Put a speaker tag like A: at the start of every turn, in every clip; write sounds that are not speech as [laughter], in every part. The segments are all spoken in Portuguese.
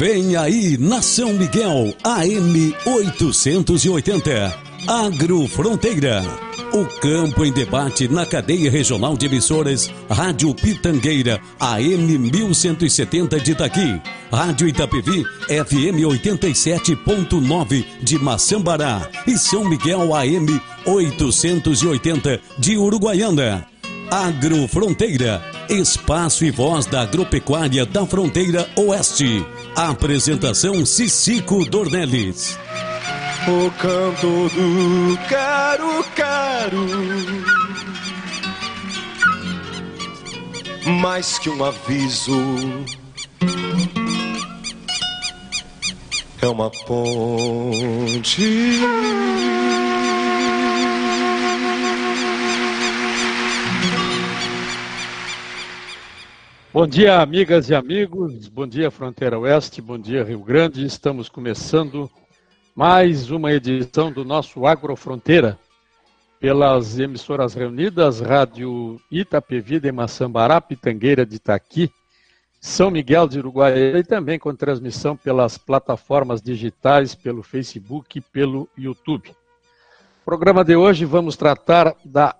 A: Vem aí, Nação Miguel, AM 880. Agrofronteira. O campo em debate na cadeia regional de emissoras Rádio Pitangueira, AM 1170 de Itaqui. Rádio Itapevi, FM 87.9 de Maçambará. E São Miguel, AM 880 de Uruguaiana. Agrofronteira, espaço e voz da agropecuária da fronteira oeste. Apresentação Cicico Dornelles.
B: O canto do caro, caro. Mais que um aviso. É uma ponte.
C: Bom dia, amigas e amigos. Bom dia, Fronteira Oeste. Bom dia, Rio Grande. Estamos começando mais uma edição do nosso Agrofronteira pelas emissoras reunidas, Rádio Itapevi de Maçambará, Pitangueira de Itaqui, São Miguel de Uruguaiana e também com transmissão pelas plataformas digitais, pelo Facebook e pelo YouTube. No programa de hoje vamos tratar da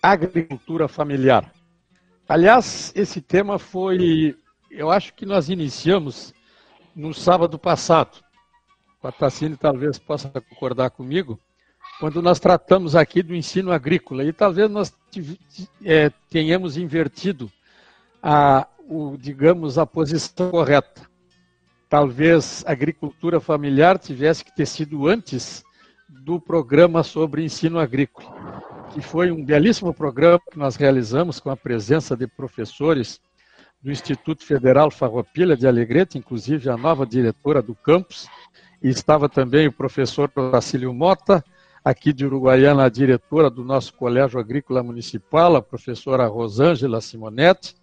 C: agricultura familiar. Aliás, esse tema foi, eu acho que nós iniciamos no sábado passado. O Atacine talvez possa concordar comigo, quando nós tratamos aqui do ensino agrícola. E talvez nós é, tenhamos invertido a, o, digamos, a posição correta. Talvez a agricultura familiar tivesse que ter sido antes do programa sobre ensino agrícola que foi um belíssimo programa que nós realizamos com a presença de professores do Instituto Federal Farroupilha de Alegrete, inclusive a nova diretora do campus, e estava também o professor Vacílio Mota, aqui de Uruguaiana, a diretora do nosso Colégio Agrícola Municipal, a professora Rosângela Simonetti,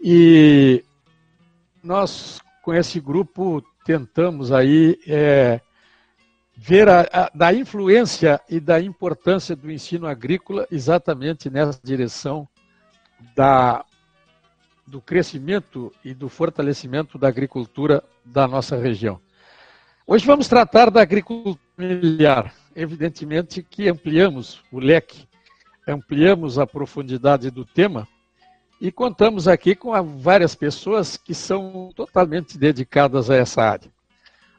C: e nós, com esse grupo, tentamos aí é, ver a, a, da influência e da importância do ensino agrícola exatamente nessa direção da, do crescimento e do fortalecimento da agricultura da nossa região. Hoje vamos tratar da agricultura familiar. Evidentemente que ampliamos o leque, ampliamos a profundidade do tema e contamos aqui com várias pessoas que são totalmente dedicadas a essa área.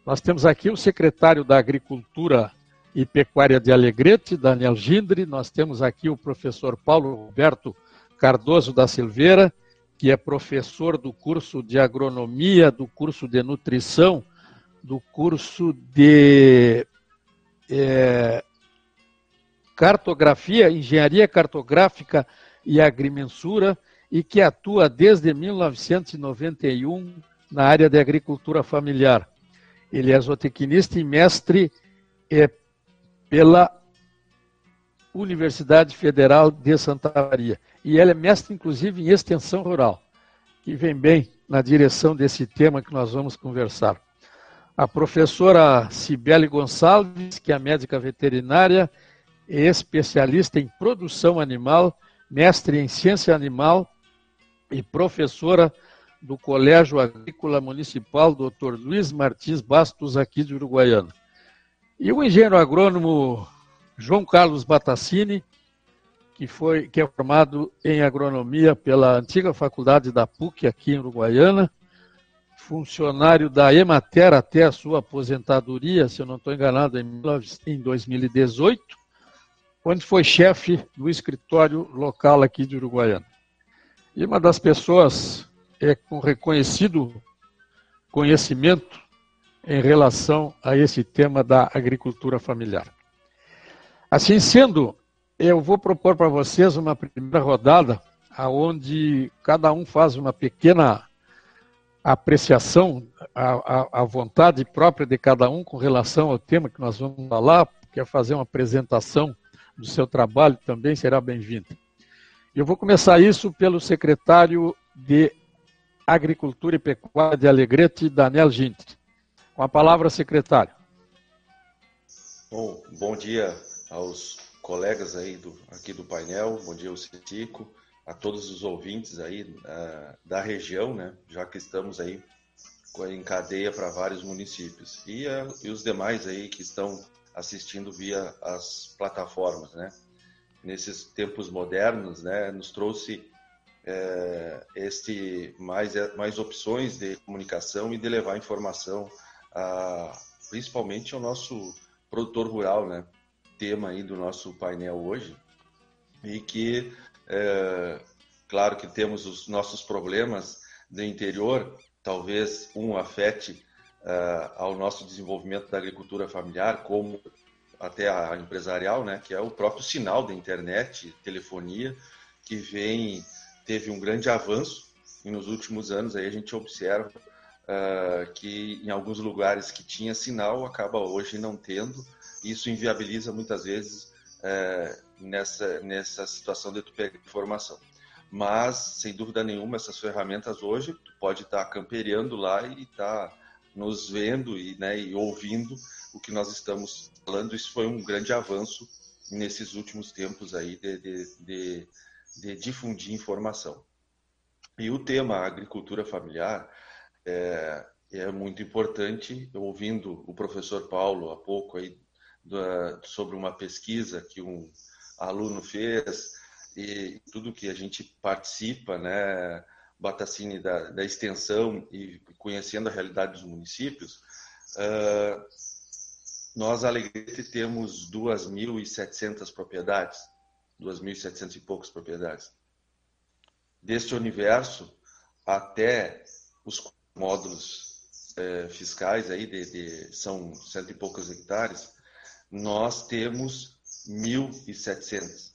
C: Nós temos aqui o secretário da Agricultura e Pecuária de Alegrete, Daniel Gindre, nós temos aqui o professor Paulo Roberto Cardoso da Silveira, que é professor do curso de agronomia, do curso de nutrição, do curso de é, cartografia, engenharia cartográfica e agrimensura, e que atua desde 1991 na área de agricultura familiar. Ele é zootecnista e mestre é, pela Universidade Federal de Santa Maria. E ele é mestre, inclusive, em extensão rural, que vem bem na direção desse tema que nós vamos conversar. A professora Cibele Gonçalves, que é médica veterinária, é especialista em produção animal, mestre em ciência animal e professora do Colégio Agrícola Municipal, Dr. Luiz Martins Bastos, aqui de Uruguaiana. E o engenheiro agrônomo João Carlos Batacini, que, foi, que é formado em agronomia pela antiga faculdade da PUC, aqui em Uruguaiana, funcionário da Emater até a sua aposentadoria, se eu não estou enganado, em 2018, onde foi chefe do escritório local aqui de Uruguaiana. E uma das pessoas é com reconhecido conhecimento em relação a esse tema da agricultura familiar. Assim sendo, eu vou propor para vocês uma primeira rodada, aonde cada um faz uma pequena apreciação à, vontade própria de cada um com relação ao tema que nós vamos falar, quer fazer uma apresentação do seu trabalho também será bem-vindo. Eu vou começar isso pelo secretário de Agricultura e Pecuária de Alegrete, Daniel Gintre. Com a palavra, secretário.
D: Bom, bom dia aos colegas aí do, aqui do painel, bom dia ao Citico, a todos os ouvintes aí uh, da região, né, já que estamos aí em cadeia para vários municípios. E, uh, e os demais aí que estão assistindo via as plataformas, né? Nesses tempos modernos, né, nos trouxe é, este mais mais opções de comunicação e de levar informação, a, principalmente ao nosso produtor rural, né? Tema aí do nosso painel hoje e que é, claro que temos os nossos problemas do interior, talvez um afete uh, ao nosso desenvolvimento da agricultura familiar, como até a empresarial, né, que é o próprio sinal da internet, telefonia, que vem teve um grande avanço e nos últimos anos aí a gente observa uh, que em alguns lugares que tinha sinal acaba hoje não tendo. Isso inviabiliza muitas vezes uh, nessa nessa situação de tu pegar informação. Mas sem dúvida nenhuma essas ferramentas hoje tu pode estar tá camperiando lá e estar tá nos vendo e, né, e ouvindo o que nós estamos falando. Isso foi um grande avanço nesses últimos tempos aí de, de, de, de difundir informação. E o tema agricultura familiar é, é, muito importante. Ouvindo o professor Paulo há pouco aí da, sobre uma pesquisa que um aluno fez e tudo que a gente participa, né, Batacine da, da extensão e conhecendo a realidade dos municípios, uh, nós, Alegrete, temos 2.700 propriedades, 2.700 e poucas propriedades. Deste universo, até os módulos eh, fiscais, aí de, de, são cento e poucos hectares, nós temos 1.700.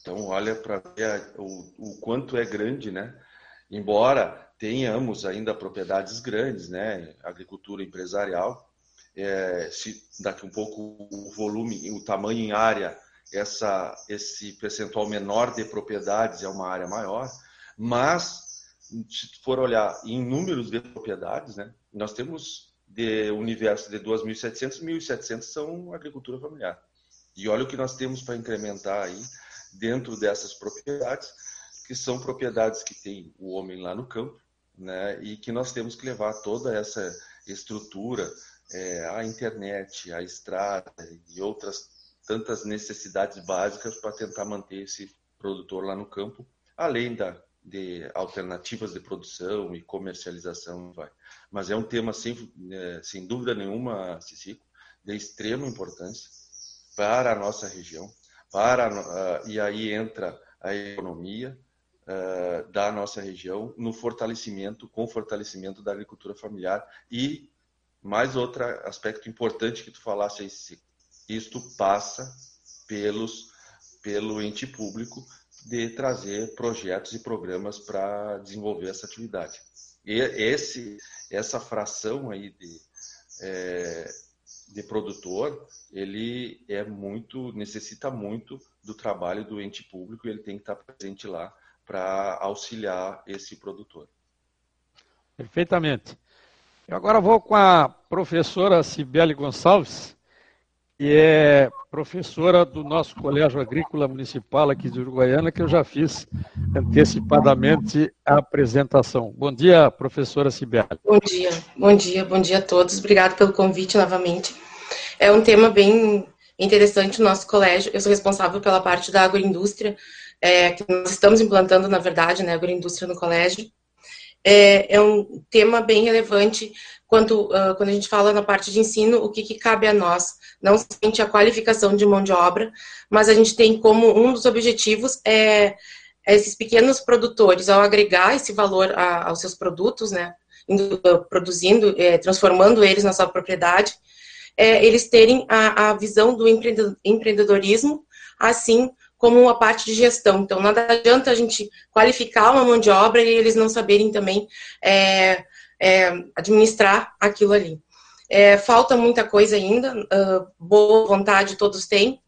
D: Então, olha para ver o, o quanto é grande, né? embora tenhamos ainda propriedades grandes, né, agricultura empresarial, é, se daqui um pouco o volume, o tamanho em área, essa, esse percentual menor de propriedades é uma área maior, mas se for olhar em números de propriedades, né, nós temos de universo de 2.700, 1.700 são agricultura familiar. E olha o que nós temos para incrementar aí dentro dessas propriedades, que são propriedades que tem o homem lá no campo, né? E que nós temos que levar toda essa estrutura, é, a internet, a estrada e outras tantas necessidades básicas para tentar manter esse produtor lá no campo, além da de alternativas de produção e comercialização, vai. Mas é um tema sem, é, sem dúvida nenhuma, Cicico, de extrema importância para a nossa região, para e aí entra a economia, uh, da nossa região no fortalecimento, com fortalecimento da agricultura familiar e mais outro aspecto importante que tu falasse aí, isto passa pelos pelo ente público de trazer projetos e programas para desenvolver essa atividade. E esse, essa fração aí de, é, de produtor, ele é muito, necessita muito do trabalho do ente público e ele tem que estar presente lá para auxiliar esse produtor.
C: Perfeitamente. Eu agora vou com a professora Cibele Gonçalves, que é professora do nosso Colégio Agrícola Municipal aqui de Uruguaiana, que eu já fiz antecipadamente a apresentação. Bom dia, professora Cibele.
E: Bom dia, bom dia, bom dia a todos. Obrigado pelo convite novamente. É um tema bem interessante no nosso colégio. Eu sou responsável pela parte da agroindústria é, que nós estamos implantando, na verdade, né, agroindústria no colégio, é, é um tema bem relevante quanto, uh, quando a gente fala na parte de ensino, o que, que cabe a nós, não somente a qualificação de mão de obra, mas a gente tem como um dos objetivos é, é esses pequenos produtores, ao agregar esse valor a, aos seus produtos, né, indo, uh, produzindo, é, transformando eles na sua propriedade, é, eles terem a, a visão do empreendedorismo, assim como a parte de gestão. Então, nada adianta a gente qualificar uma mão de obra e eles não saberem também é, é, administrar aquilo ali. É, falta muita coisa ainda, uh, boa vontade todos têm.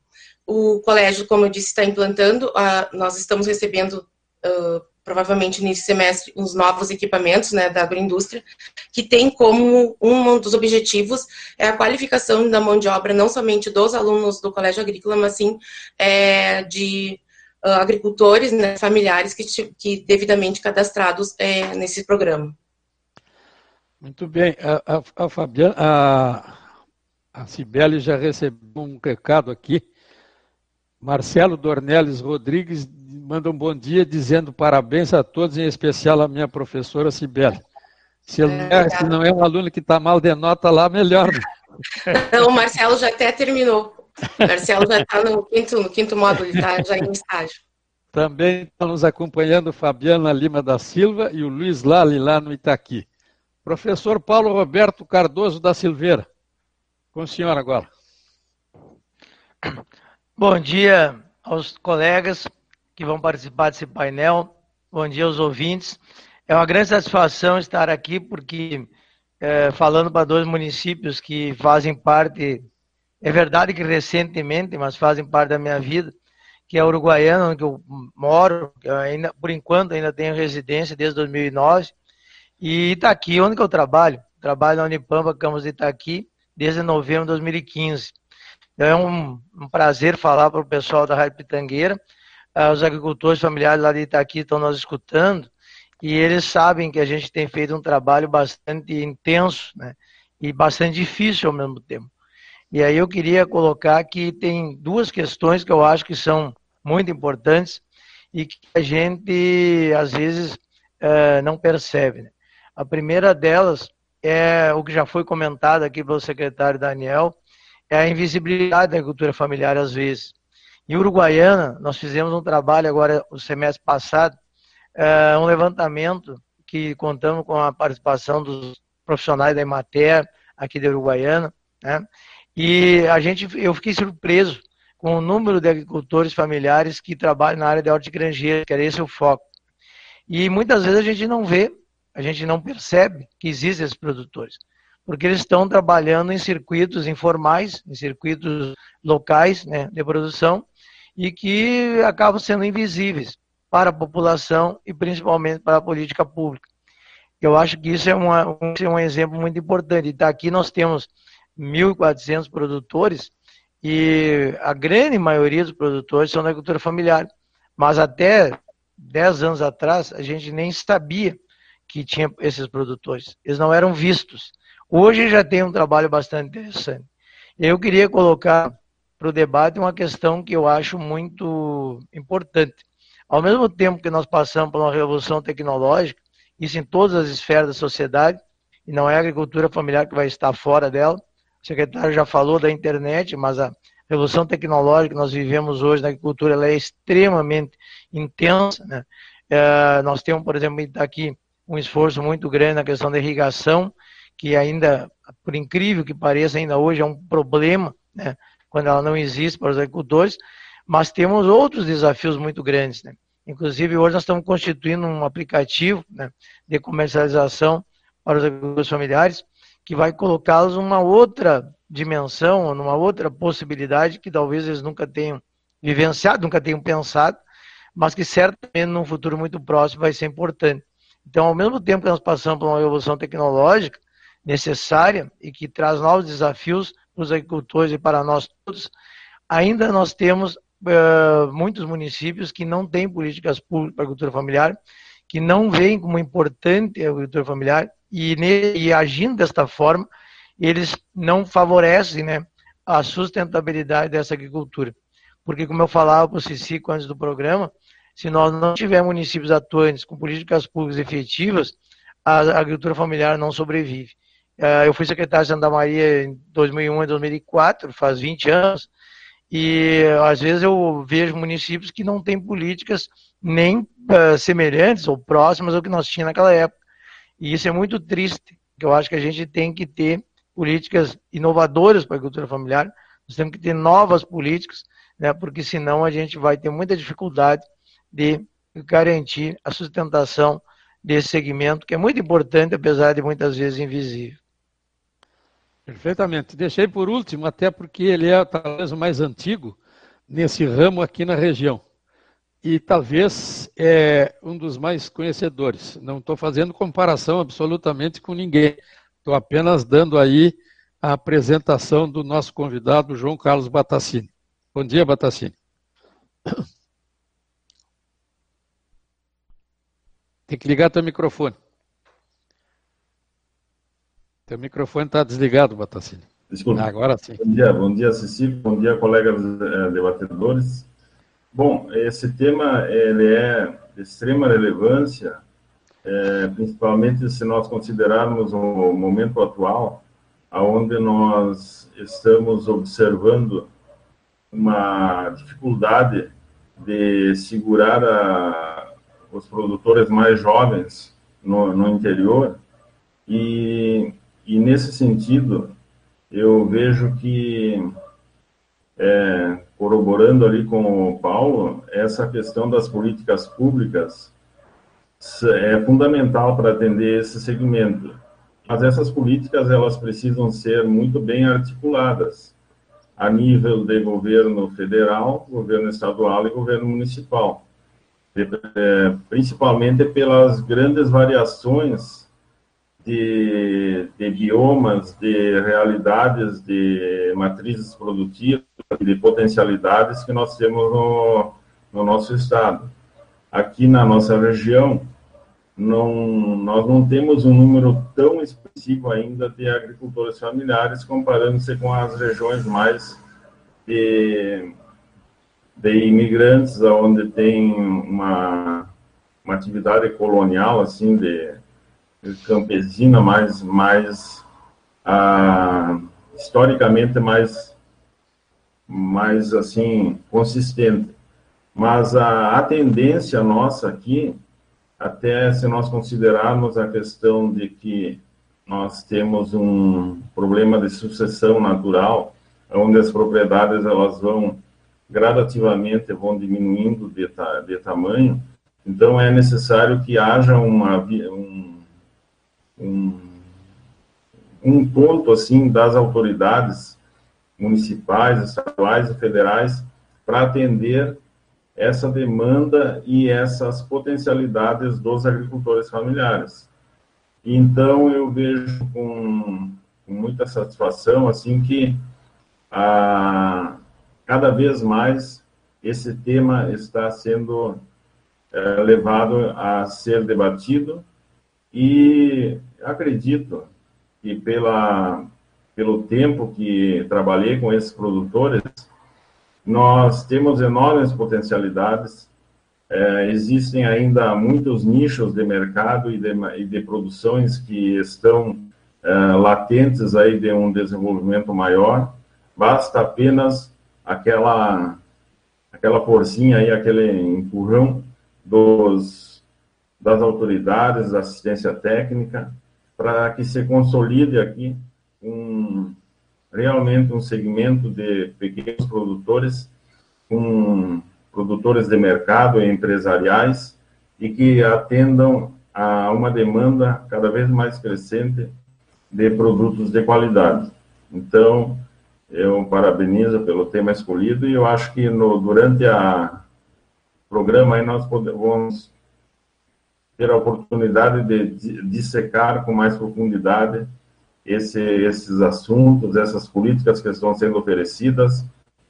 E: O colégio, como eu disse, está implantando, uh, nós estamos recebendo uh, provavelmente nesse semestre, uns novos equipamentos né, da agroindústria, que tem como um dos objetivos é a qualificação da mão de obra, não somente dos alunos do Colégio Agrícola, mas sim é, de agricultores né, familiares que, que devidamente cadastrados é, nesse programa.
C: Muito bem. A, a, a Fabiana, a, a Cibele já recebeu um recado aqui. Marcelo Dornelles Rodrigues manda um bom dia dizendo parabéns a todos, em especial a minha professora Cibele. Se, é, se não é um aluno que está mal de nota lá, melhor. Né? [laughs]
E: Não, o Marcelo já até terminou. O Marcelo já está no quinto, no quinto módulo, está já em estágio.
C: Também está nos acompanhando Fabiana Lima da Silva e o Luiz Lali lá no Itaqui. Professor Paulo Roberto Cardoso da Silveira. Com o senhor agora.
F: Bom dia aos colegas que vão participar desse painel. Bom dia aos ouvintes. É uma grande satisfação estar aqui, porque é, falando para dois municípios que fazem parte, é verdade que recentemente, mas fazem parte da minha vida, que é Uruguaiana, onde eu moro, eu ainda, por enquanto ainda tenho residência desde 2009, e Itaqui, onde que eu trabalho. Trabalho na Unipampa, Campos de Itaqui, desde novembro de 2015. Então, é um, um prazer falar para o pessoal da Rádio Pitangueira. Ah, os agricultores familiares lá de Itaqui estão nos escutando e eles sabem que a gente tem feito um trabalho bastante intenso né, e bastante difícil ao mesmo tempo. E aí eu queria colocar que tem duas questões que eu acho que são muito importantes e que a gente às vezes é, não percebe. Né? A primeira delas é o que já foi comentado aqui pelo secretário Daniel, é a invisibilidade da agricultura familiar às vezes. Em Uruguaiana, nós fizemos um trabalho agora, o semestre passado, é, um levantamento que contamos com a participação dos profissionais da Emater, aqui da Uruguaiana, né? E a gente, eu fiquei surpreso com o número de agricultores familiares que trabalham na área de hortigranjeira, que era esse o foco. E muitas vezes a gente não vê, a gente não percebe que existem esses produtores, porque eles estão trabalhando em circuitos informais, em circuitos locais né, de produção, e que acabam sendo invisíveis para a população e principalmente para a política pública. Eu acho que isso é, uma, um, é um exemplo muito importante. Então, aqui nós temos 1.400 produtores e a grande maioria dos produtores são da agricultura familiar. Mas até 10 anos atrás, a gente nem sabia que tinha esses produtores. Eles não eram vistos. Hoje já tem um trabalho bastante interessante. Eu queria colocar para o debate uma questão que eu acho muito importante. Ao mesmo tempo que nós passamos por uma revolução tecnológica, isso em todas as esferas da sociedade, e não é a agricultura familiar que vai estar fora dela. O secretário já falou da internet, mas a revolução tecnológica que nós vivemos hoje na agricultura ela é extremamente intensa. Né? É, nós temos, por exemplo, aqui um esforço muito grande na questão da irrigação, que ainda, por incrível que pareça, ainda hoje é um problema, né? quando ela não existe para os agricultores, mas temos outros desafios muito grandes. Né? Inclusive, hoje nós estamos constituindo um aplicativo né, de comercialização para os agricultores familiares, que vai colocá-los numa outra dimensão, numa outra possibilidade que talvez eles nunca tenham vivenciado, nunca tenham pensado, mas que certamente num futuro muito próximo vai ser importante. Então, ao mesmo tempo que nós passamos por uma evolução tecnológica necessária e que traz novos desafios para os agricultores e para nós todos, ainda nós temos uh, muitos municípios que não têm políticas públicas para a agricultura familiar, que não veem como importante a agricultura familiar e, e agindo desta forma, eles não favorecem né, a sustentabilidade dessa agricultura. Porque, como eu falava para o Cicico antes do programa, se nós não tivermos municípios atuantes com políticas públicas efetivas, a agricultura familiar não sobrevive. Eu fui secretário de Santa Maria em 2001 e 2004, faz 20 anos, e às vezes eu vejo municípios que não têm políticas nem uh, semelhantes ou próximas ao que nós tínhamos naquela época. E isso é muito triste, eu acho que a gente tem que ter políticas inovadoras para a agricultura familiar, nós temos que ter novas políticas, né, porque senão a gente vai ter muita dificuldade de garantir a sustentação desse segmento, que é muito importante, apesar de muitas vezes invisível.
C: Perfeitamente. Deixei por último, até porque ele é talvez o mais antigo nesse ramo aqui na região. E talvez é um dos mais conhecedores. Não estou fazendo comparação absolutamente com ninguém. Estou apenas dando aí a apresentação do nosso convidado, João Carlos Batacini. Bom dia, Batacini. Tem que ligar teu microfone. Teu microfone está desligado, Batacini.
G: Desculpa.
C: Agora sim.
G: Bom dia, bom dia, Cecília. Bom dia, colegas eh, debatedores. Bom, esse tema ele é de extrema relevância, eh, principalmente se nós considerarmos o momento atual, aonde nós estamos observando uma dificuldade de segurar a, os produtores mais jovens no, no interior. E, e nesse sentido eu vejo que é, corroborando ali com o Paulo essa questão das políticas públicas é fundamental para atender esse segmento. Mas essas políticas elas precisam ser muito bem articuladas a nível de governo federal, governo estadual e governo municipal, principalmente pelas grandes variações de, de biomas, de realidades, de matrizes produtivas, de potencialidades que nós temos no, no nosso estado. Aqui na nossa região, não, nós não temos um número tão expressivo ainda de agricultores familiares, comparando-se com as regiões mais de, de imigrantes, onde tem uma, uma atividade colonial, assim, de, de campesina, mais, mais ah, historicamente mais, mais, assim, consistente. Mas a, a tendência nossa aqui até se nós considerarmos a questão de que nós temos um problema de sucessão natural, onde as propriedades elas vão gradativamente vão diminuindo de, ta, de tamanho, então é necessário que haja uma, um, um, um ponto assim das autoridades municipais, estaduais e federais para atender essa demanda e essas potencialidades dos agricultores familiares. Então, eu vejo com, com muita satisfação, assim, que a, cada vez mais esse tema está sendo é, levado a ser debatido e acredito que pela, pelo tempo que trabalhei com esses produtores, nós temos enormes potencialidades, é, existem ainda muitos nichos de mercado e de, e de produções que estão é, latentes aí de um desenvolvimento maior. Basta apenas aquela aquela forcinha aí, aquele empurrão dos das autoridades, da assistência técnica, para que se consolide aqui um realmente um segmento de pequenos produtores, com produtores de mercado e empresariais, e que atendam a uma demanda cada vez mais crescente de produtos de qualidade. Então, eu parabenizo pelo tema escolhido e eu acho que no, durante a programa aí nós podemos ter a oportunidade de dissecar com mais profundidade esse, esses assuntos, essas políticas que estão sendo oferecidas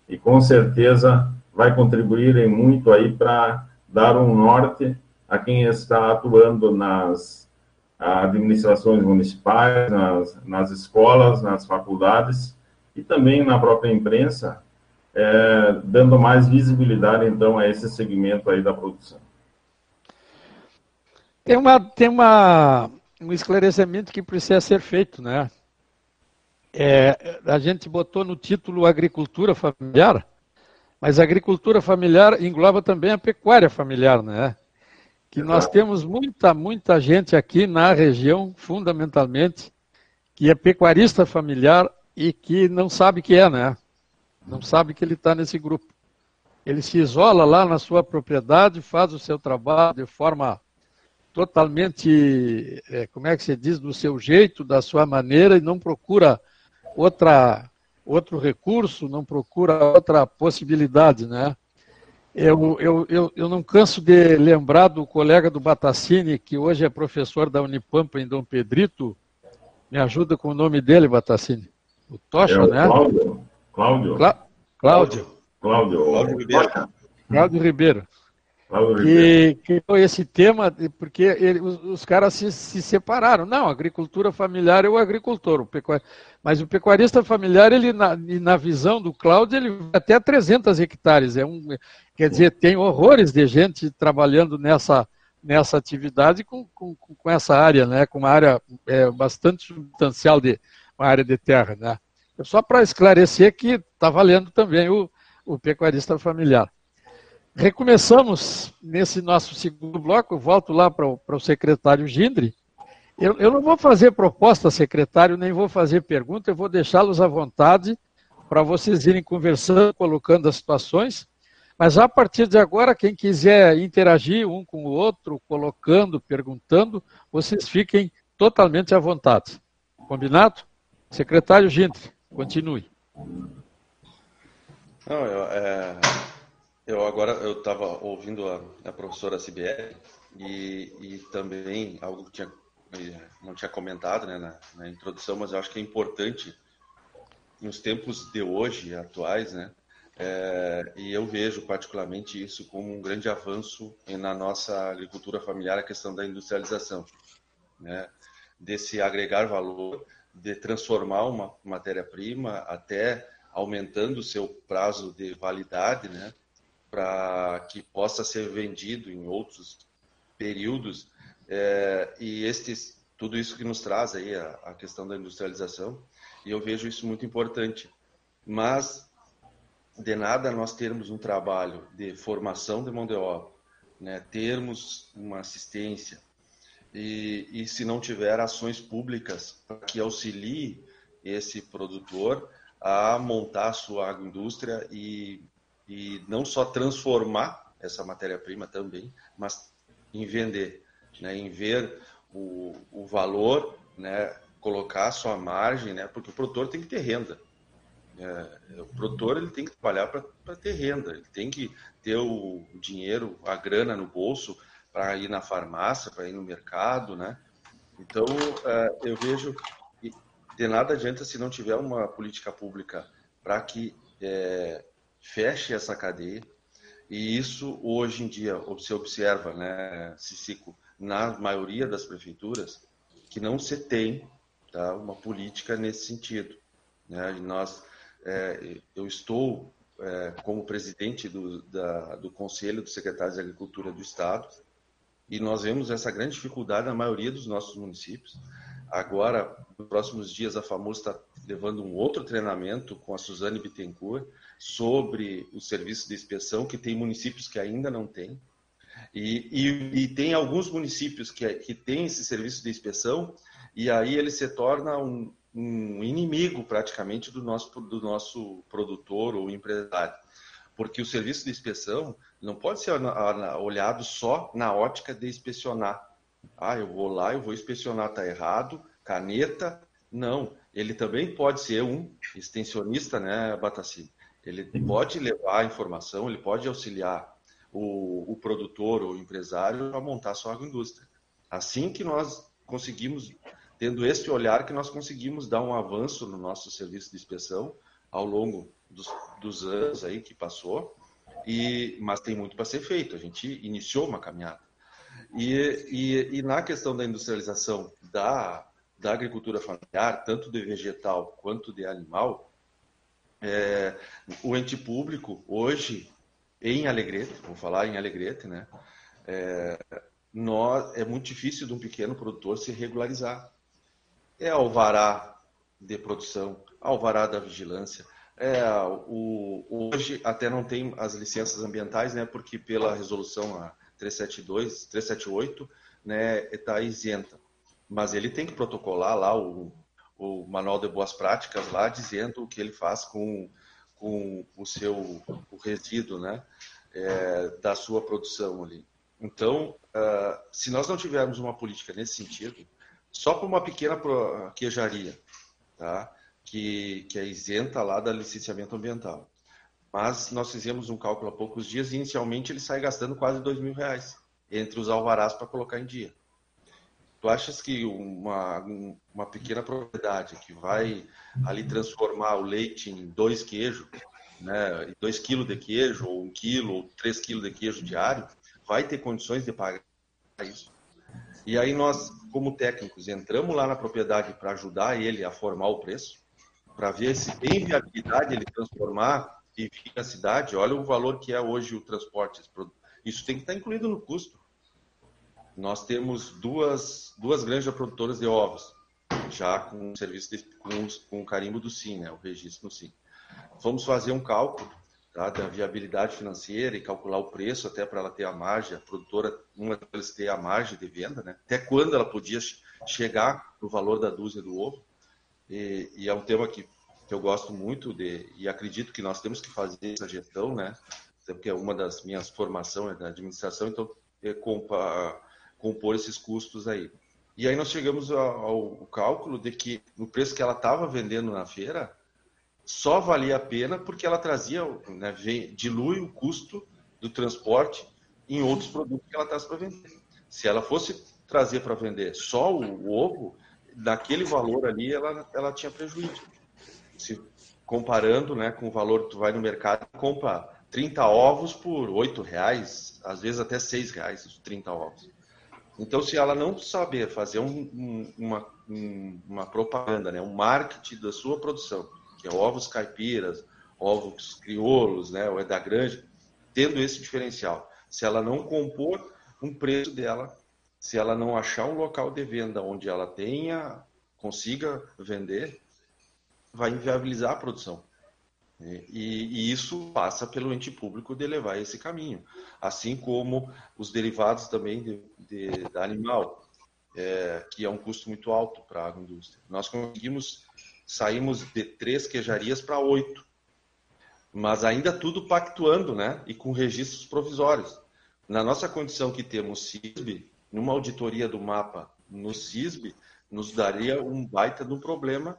G: e com certeza vai contribuir muito aí para dar um norte a quem está atuando nas administrações municipais, nas, nas escolas, nas faculdades e também na própria imprensa, é, dando mais visibilidade então a esse segmento aí da produção.
C: Tem uma, tem uma, um esclarecimento que precisa ser feito, né? É, a gente botou no título agricultura familiar, mas a agricultura familiar engloba também a pecuária familiar, né? Que nós temos muita, muita gente aqui na região, fundamentalmente, que é pecuarista familiar e que não sabe que é, né? Não sabe que ele está nesse grupo. Ele se isola lá na sua propriedade, faz o seu trabalho de forma totalmente, é, como é que se diz, do seu jeito, da sua maneira, e não procura outra, outro recurso, não procura outra possibilidade, né? Eu, eu, eu, eu não canso de lembrar do colega do Batacini, que hoje é professor da Unipampa em Dom Pedrito. Me ajuda com o nome dele, Batacini. O Tocha, é o né?
G: Cláudio. Cláudio.
C: Clá Cláudio.
G: Cláudio. Cláudio Ribeiro.
C: Cláudio Ribeiro. que criou esse tema, porque ele, os, os, caras se, se, separaram. Não, agricultura familiar é o agricultor, o pecuar... mas o pecuarista familiar, ele na, na visão do Cláudio, ele vai até 300 hectares. É um, quer dizer, tem horrores de gente trabalhando nessa, nessa atividade com, com, com essa área, né? com uma área é, bastante substancial de uma área de terra. Né? Só para esclarecer que está valendo também o, o pecuarista familiar. Recomeçamos nesse nosso segundo bloco, eu volto lá para o, para o secretário Gindre. Eu, eu não vou fazer proposta, secretário, nem vou fazer pergunta, eu vou deixá-los à vontade para vocês irem conversando, colocando as situações. Mas a partir de agora, quem quiser interagir um com o outro, colocando, perguntando, vocês fiquem totalmente à vontade. Combinado? Secretário Gindre, continue.
D: Não, eu, é, eu agora eu estava ouvindo a, a, professora Sibieri e, e também algo que tinha, não tinha comentado né, na, na, introdução, mas eu acho que é importante nos tempos de hoje, atuais, né? É, e eu vejo particularmente isso como um grande avanço na nossa agricultura familiar, a questão da industrialização, né? Desse agregar valor, de transformar uma matéria-prima até aumentando o seu prazo de validade, né? para que possa ser vendido em outros períodos. É, e estes, tudo isso que nos traz aí a, a, questão da industrialização, e eu vejo isso muito importante. Mas de nada nós termos um trabalho de formação de mão de obra, né, termos uma assistência, e, e se não tiver ações públicas que auxilie esse produtor a montar a sua agroindústria e e não só transformar essa matéria-prima também, mas em vender, né, em ver o, o valor, né, colocar a sua margem, né, porque o produtor tem que ter renda. É, o produtor ele tem que trabalhar para ter renda, ele tem que ter o dinheiro, a grana no bolso para ir na farmácia, para ir no mercado, né? Então, é, eu vejo que de nada adianta se não tiver uma política pública para que é, feche essa cadeia. E isso, hoje em dia, se observa, né, Cicico, na maioria das prefeituras, que não se tem tá, uma política nesse sentido. Né? nós, é, eu estou é, como presidente do, da, do Conselho dos Secretários de Agricultura do Estado, e nós vemos essa grande dificuldade na maioria dos nossos municípios. Agora, nos próximos dias, a FAMUS está levando um outro treinamento com a Suzane Bittencourt sobre o serviço de inspeção, que tem municípios que ainda não têm. E, e, e tem alguns municípios que, que têm esse serviço de inspeção, e aí ele se torna um, um inimigo praticamente do nosso, do nosso produtor ou empresário. Porque o serviço de inspeção não pode ser olhado só na ótica de inspecionar. Ah, eu vou lá, eu vou inspecionar, está errado, caneta. Não, ele também pode ser um extensionista, né, Batacini? Ele pode levar a informação, ele pode auxiliar o, o produtor ou o empresário a montar sua agroindústria. Assim que nós conseguimos, tendo esse olhar, que nós conseguimos dar um avanço no nosso serviço de inspeção ao longo dos, dos anos aí que passou, e, mas tem muito para ser feito. A gente iniciou uma caminhada. E, e, e, na questão da industrialização da, da agricultura familiar, tanto de vegetal quanto de animal, é, o ente público, hoje, em Alegrete, vou falar em Alegrete, né? É, nós, é muito difícil de um pequeno produtor se regularizar. É alvará de produção, alvará da vigilância. É, o, hoje até não tem as licenças ambientais, né? Porque pela resolução 372, 378, né, está isenta. Mas ele tem que protocolar lá o, o manual de boas práticas lá dizendo o que ele faz com, com o seu o resíduo, né, é, da sua produção ali. Então, uh, se nós não tivermos uma política nesse sentido, só para uma pequena queijaria, tá, que, que é isenta lá da licenciamento ambiental, mas nós fizemos um cálculo há poucos dias e inicialmente ele sai gastando quase dois mil reais entre os alvarás para colocar em dia. Tu achas que uma, uma pequena propriedade que vai ali transformar o leite em dois queijos, né, dois quilos de queijo, ou um quilo, ou três quilos de queijo diário, vai ter condições de pagar isso. E aí nós, como técnicos, entramos lá na propriedade para ajudar ele a formar o preço, para ver se tem viabilidade ele transformar e vir na cidade. Olha o valor que é hoje o transporte. Isso tem que estar incluído no custo. Nós temos duas, duas granjas produtoras de ovos, já com serviço de, com, com carimbo do SIM, né, o registro no SIM. Vamos fazer um cálculo tá, da viabilidade financeira e calcular o preço até para ela ter a margem, a produtora, uma delas ter a margem de venda, né? Até quando ela podia chegar no valor da dúzia do ovo. E, e é um tema que, que eu gosto muito de, e acredito que nós temos que fazer essa gestão, né? Porque é uma das minhas formações é da administração, então é compa, compor esses custos aí. E aí nós chegamos ao, ao cálculo de que no preço que ela estava vendendo na feira, só valia a pena porque ela trazia, né, dilui o custo do transporte em outros produtos que ela traz para vender. Se ela fosse trazer para vender só o, ovo, daquele valor ali ela, ela tinha prejuízo. Se comparando né, com o valor que tu vai no mercado compra 30 ovos por 8 reais, às vezes até 6 reais os 30 ovos. Então, se ela não saber fazer um, um, uma, um, uma propaganda, né, um marketing da sua produção, que é ovos caipiras, ovos crioulos, né, ou é da grande, tendo esse diferencial. Se ela não compor um preço dela, se ela não achar um local de venda onde ela tenha, consiga vender, vai inviabilizar a produção. E, e, isso passa pelo ente público de levar esse caminho. Assim como os derivados também de, de, da animal, é, que é um custo muito alto para a agroindústria. Nós conseguimos saímos de três queijarias para oito. Mas ainda tudo pactuando, né? E com registros provisórios. Na nossa condição que temos CISB, numa auditoria do mapa no CISB, nos daria um baita de um problema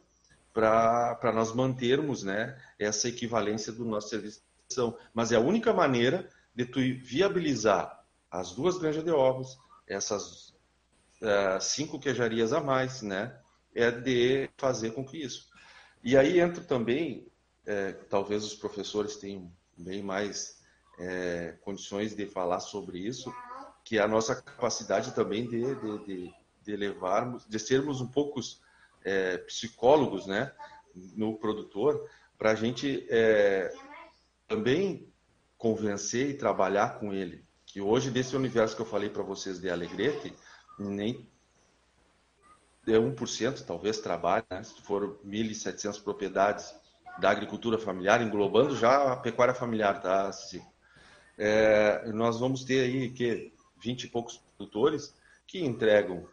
D: para nós mantermos né, essa equivalência do nosso serviço de. Mas é a única maneira de tu viabilizar as duas granjas de ovos, essas uh, cinco queijarias a mais, né? é de fazer com que isso. E aí entra também, é, talvez os professores tenham bem mais é, condições de falar sobre isso, que é a nossa capacidade também de, de, de, de levarmos, de sermos um pouco é, psicólogos, né, no produtor, para a gente é, também convencer e trabalhar com ele. Que hoje, desse universo que eu falei para vocês de Alegrete, nem de 1% talvez trabalhe, né? se for 1.700 propriedades da agricultura familiar, englobando já a pecuária familiar, tá? É, nós vamos ter aí que 20 e poucos produtores que entregam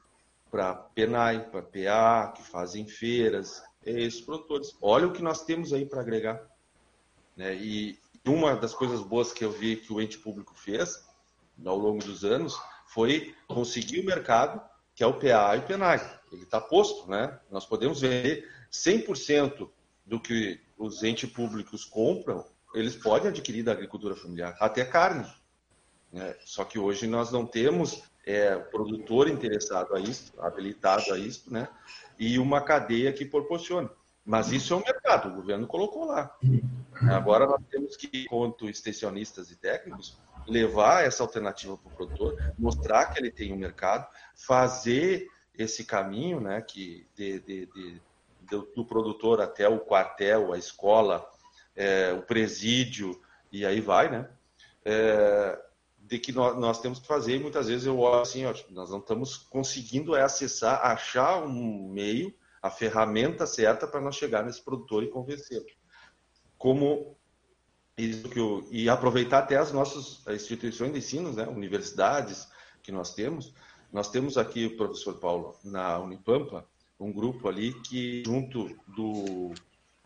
D: para PENAI, para PA, que fazem feiras, esses produtores. Olha o que nós temos aí para agregar. Né? E uma das coisas boas que eu vi que o ente público fez ao longo dos anos foi conseguir o mercado que é o PA e o PENAI. Ele está posto, né? Nós podemos vender 100% do que os entes públicos compram, eles podem adquirir da agricultura familiar, até carne. Né? Só que hoje nós não temos é, produtor interessado a isso, habilitado a isso, né? E uma cadeia que proporcione. Mas isso é o um mercado, o governo colocou lá. Agora nós temos que, enquanto extensionistas e técnicos, levar essa alternativa para o produtor, mostrar que ele tem um mercado, fazer esse caminho, né, que de, de, de, do, do, produtor até o quartel, a escola, é, o presídio e aí vai, né, é, de que nós, nós, temos que fazer. E muitas vezes eu olho assim, ó, nós não estamos conseguindo acessar, achar um meio, a ferramenta certa para nós chegar nesse produtor e convencê-lo. Como isso que eu, e aproveitar até as nossas instituições de ensino, né, universidades que nós temos. Nós temos aqui, professor Paulo, na Unipampa, um grupo ali que, junto do,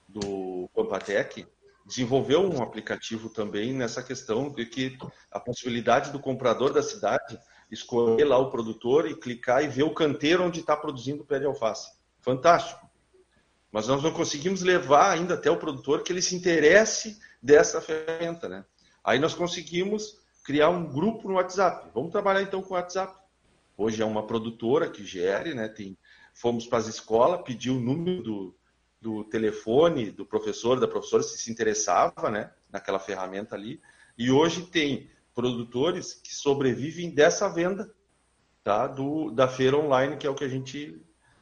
D: do Pampatec, desenvolveu um aplicativo também nessa questão de que a possibilidade do comprador da cidade escolher lá o produtor e clicar e ver o canteiro onde está produzindo pé de alface. Fantástico. Mas nós não conseguimos levar ainda até o produtor que ele se interesse dessa ferramenta, né? Aí nós conseguimos criar um grupo no WhatsApp. Vamos trabalhar então com o WhatsApp. Hoje é uma produtora que gere, né? Tem, fomos para as escolas, pediu o número do, do telefone do professor, da professora, se se interessava, né? Naquela ferramenta ali. E hoje tem produtores que sobrevivem dessa venda tá? do, da feira online, que é o que a gente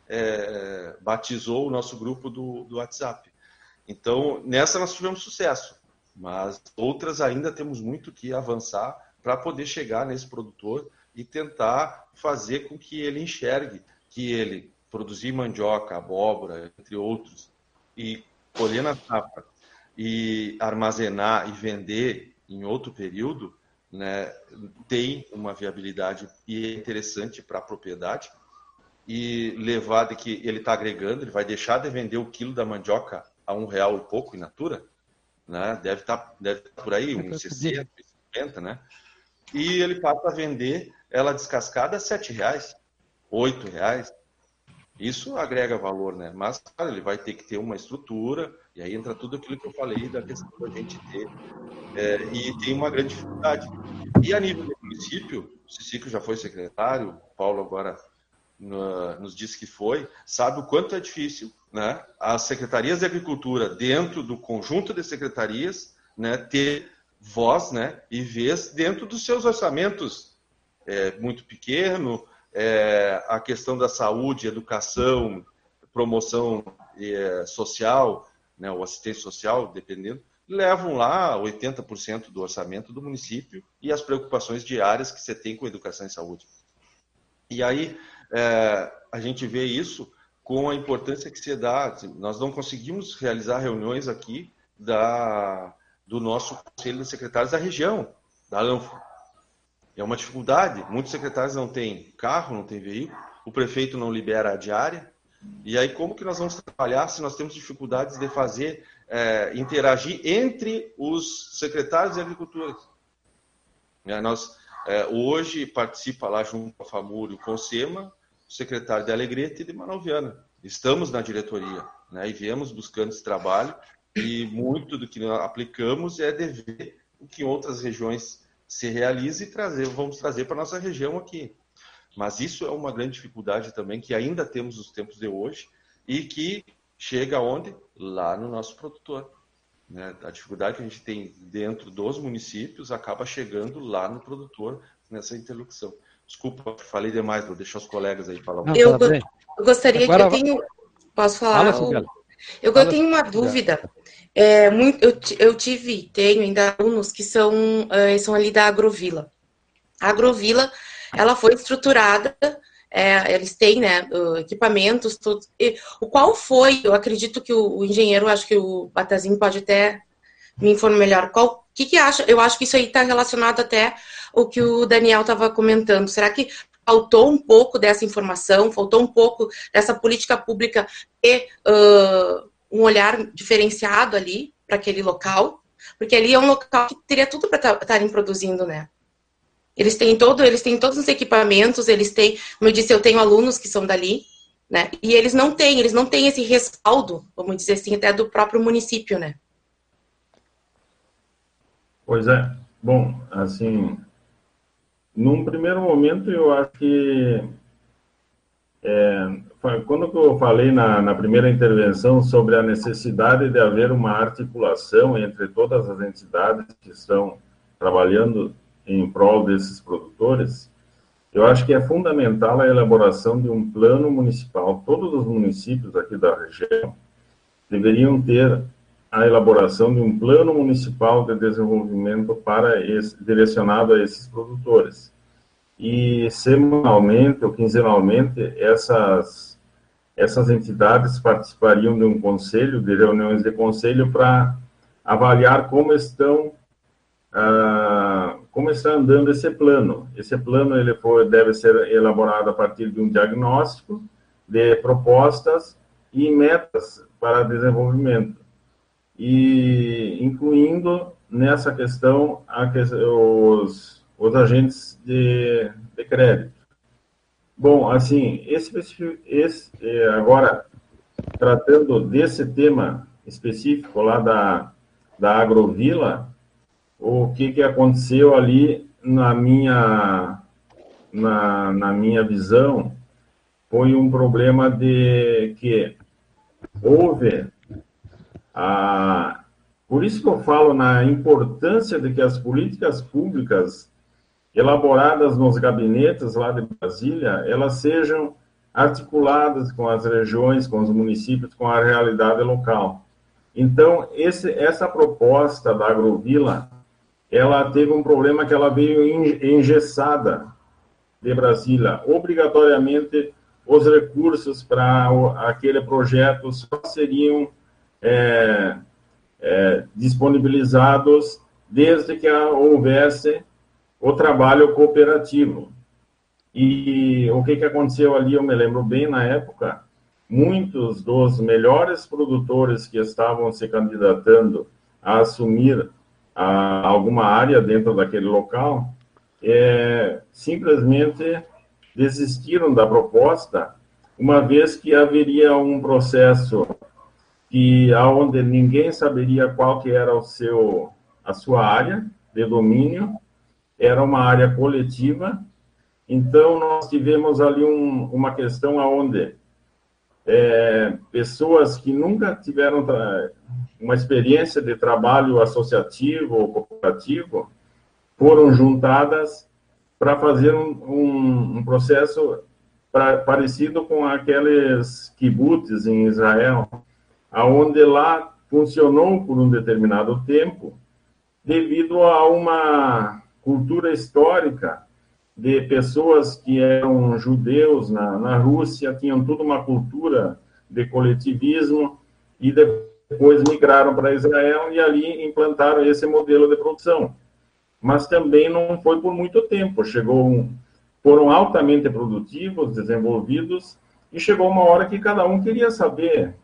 D: é, batizou o nosso grupo do, do WhatsApp. Então, nessa nós tivemos sucesso, mas outras ainda temos muito que avançar para poder chegar nesse produtor e tentar fazer com que ele enxergue que ele produzir mandioca, abóbora, entre outros, e colher na safra e armazenar e vender em outro período, né, tem uma viabilidade e é interessante para a propriedade e levar de que ele está agregando, ele vai deixar de vender o quilo da mandioca a um real e pouco in natura, né, deve estar tá, deve tá por aí, uns 60, 50, né, e ele passa a vender ela descascada a sete reais, oito reais, isso agrega valor, né? Mas, ele vai ter que ter uma estrutura, e aí entra tudo aquilo que eu falei da questão da gente ter. É, e tem uma grande dificuldade. E a nível do município, o Cicico já foi secretário, o Paulo agora no, nos disse que foi, sabe o quanto é difícil, né? As secretarias de agricultura, dentro do conjunto de secretarias, né, ter voz né, e vez dentro dos seus orçamentos é, muito pequeno, é, a questão da saúde, educação, promoção é, social, né, ou assistência social, dependendo, levam lá 80% do orçamento do município e as preocupações diárias que você tem com educação e saúde. E aí é, a gente vê isso com a importância que se dá. Assim, nós não conseguimos realizar reuniões aqui da, do nosso Conselho de Secretários da região, da ANFO. É uma dificuldade. Muitos secretários não têm carro, não têm veículo, o prefeito não libera a diária. E aí, como que nós vamos trabalhar se nós temos dificuldades de fazer, é, interagir entre os secretários de agricultura? É, nós, é, hoje, participa lá junto com a FAMUR e o CONSEMA, o secretário de Alegrete e de Manoviana. Estamos na diretoria né, e viemos buscando esse trabalho e muito do que nós aplicamos é dever o que outras regiões se realize e trazer, vamos trazer para a nossa região aqui. Mas isso é uma grande dificuldade também que ainda temos nos tempos de hoje e que chega onde? Lá no nosso produtor. Né? A dificuldade que a gente tem dentro dos municípios acaba chegando lá no produtor nessa interlocução. Desculpa, falei demais, vou deixar os colegas aí falar.
E: Eu, eu gostaria Agora, que eu tenho... Posso falar? Fala, eu, eu tenho uma dúvida. É, muito, eu, eu tive, tenho ainda alunos que são, uh, são ali da Agrovila. A Agrovila, ela foi estruturada, é, eles têm, né, equipamentos, todos. E, o qual foi, eu acredito que o, o, engenheiro, acho que o Batazinho pode até me informar melhor, qual, que que acha? Eu acho que isso aí está relacionado até o que o Daniel estava comentando. Será que faltou um pouco dessa informação, faltou um pouco dessa política pública e uh, um olhar diferenciado ali para aquele local, porque ali é um local que teria tudo para estarem produzindo, né? Eles têm todo, eles têm todos os equipamentos, eles têm, como eu disse, eu tenho alunos que são dali, né? E eles não têm, eles não têm esse respaldo, vamos dizer assim, até do próprio município, né?
G: Pois é. Bom, assim, num primeiro momento eu acho que é, quando eu falei na, na, primeira intervenção sobre a necessidade de haver uma articulação entre todas as entidades que estão trabalhando em prol desses produtores, eu acho que é fundamental a elaboração de um plano municipal. Todos os municípios aqui da região deveriam ter a elaboração de um plano municipal de desenvolvimento para esse, direcionado a esses produtores. E semanalmente ou quinzenalmente essas essas entidades participariam de um conselho, de reuniões de conselho, para avaliar como estão ah, como está andando esse plano. Esse plano ele foi, deve ser elaborado a partir de um diagnóstico de propostas e metas para desenvolvimento, e incluindo nessa questão os, os agentes de, de crédito. Bom, assim, esse, esse, é, agora, tratando desse tema específico lá da, da Agrovila, o que, que aconteceu ali na minha, na, na minha visão foi um problema de que houve a, por isso que eu falo na importância de que as políticas públicas elaboradas nos gabinetes lá de Brasília, elas sejam articuladas com as regiões, com os municípios, com a realidade local. Então, esse, essa proposta da Agrovila, ela teve um problema que ela veio engessada de Brasília. Obrigatoriamente, os recursos para aquele projeto só seriam é, é, disponibilizados desde que houvesse o trabalho cooperativo. E o que, que aconteceu ali, eu me lembro bem na época, muitos dos melhores produtores que estavam se candidatando a assumir a, alguma área dentro daquele local, é, simplesmente desistiram da proposta, uma vez que haveria um processo que aonde ninguém saberia qual que era o seu a sua área de domínio, era uma área coletiva. Então nós tivemos ali um, uma questão aonde é, pessoas que nunca tiveram uma experiência de trabalho associativo ou cooperativo foram juntadas para fazer um, um, um processo pra, parecido com aqueles kibbutz em Israel, aonde lá funcionou por um determinado tempo, devido a uma cultura histórica de pessoas que eram judeus na, na Rússia, tinham toda uma cultura de coletivismo e depois migraram para Israel e ali implantaram esse modelo de produção. Mas também não foi por muito tempo, chegou um, foram altamente produtivos, desenvolvidos e chegou uma hora que cada um queria saber.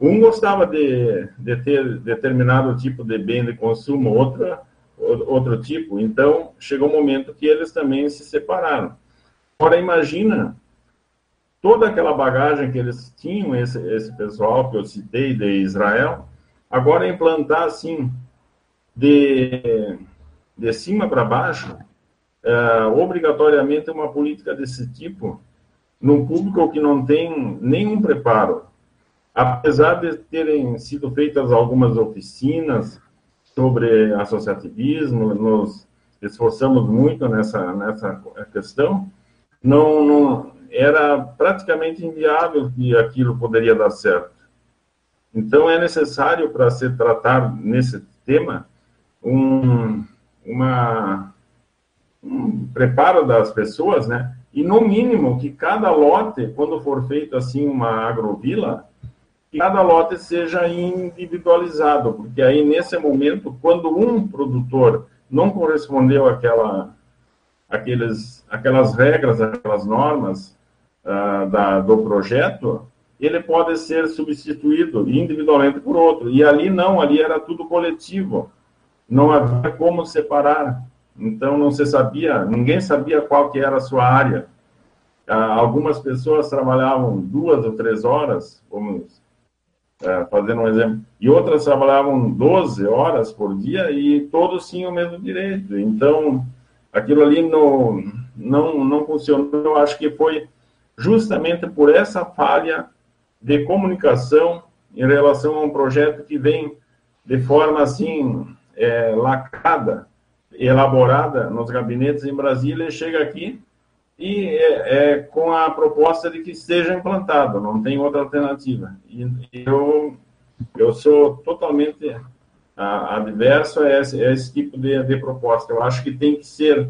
G: Um gostava de, de ter determinado tipo de bem de consumo, outra outro tipo. Então, chegou um momento que eles também se separaram. Agora, imagina toda aquela bagagem que eles tinham, esse, esse pessoal que eu citei de Israel, agora implantar assim, de, de cima para baixo, é, obrigatoriamente uma política desse tipo, num público que não tem nenhum preparo. Apesar de terem sido feitas algumas oficinas, sobre associativismo, nos esforçamos muito nessa, nessa questão, não, não era praticamente inviável que aquilo poderia dar certo. Então, é necessário, para se tratar nesse tema, um, uma, um preparo das pessoas, né? E, no mínimo, que cada lote, quando for feito assim uma agrovila, cada lote seja individualizado, porque aí, nesse momento, quando um produtor não correspondeu àquela, àqueles, àquelas regras, aquelas normas uh, da, do projeto, ele pode ser substituído individualmente por outro. E ali não, ali era tudo coletivo. Não havia como separar. Então não se sabia, ninguém sabia qual que era a sua área. Uh, algumas pessoas trabalhavam duas ou três horas, vamos é, fazendo um exemplo, e outras trabalhavam 12 horas por dia e todos tinham o mesmo direito. Então, aquilo ali no, não, não funcionou. Eu acho que foi justamente por essa falha de comunicação em relação a um projeto que vem de forma assim é, lacrada, elaborada nos gabinetes em Brasília, e chega aqui e é, é, com a proposta de que seja implantado, não tem outra alternativa. E, eu, eu sou totalmente adverso a esse, a esse tipo de, de, proposta. Eu acho que tem que ser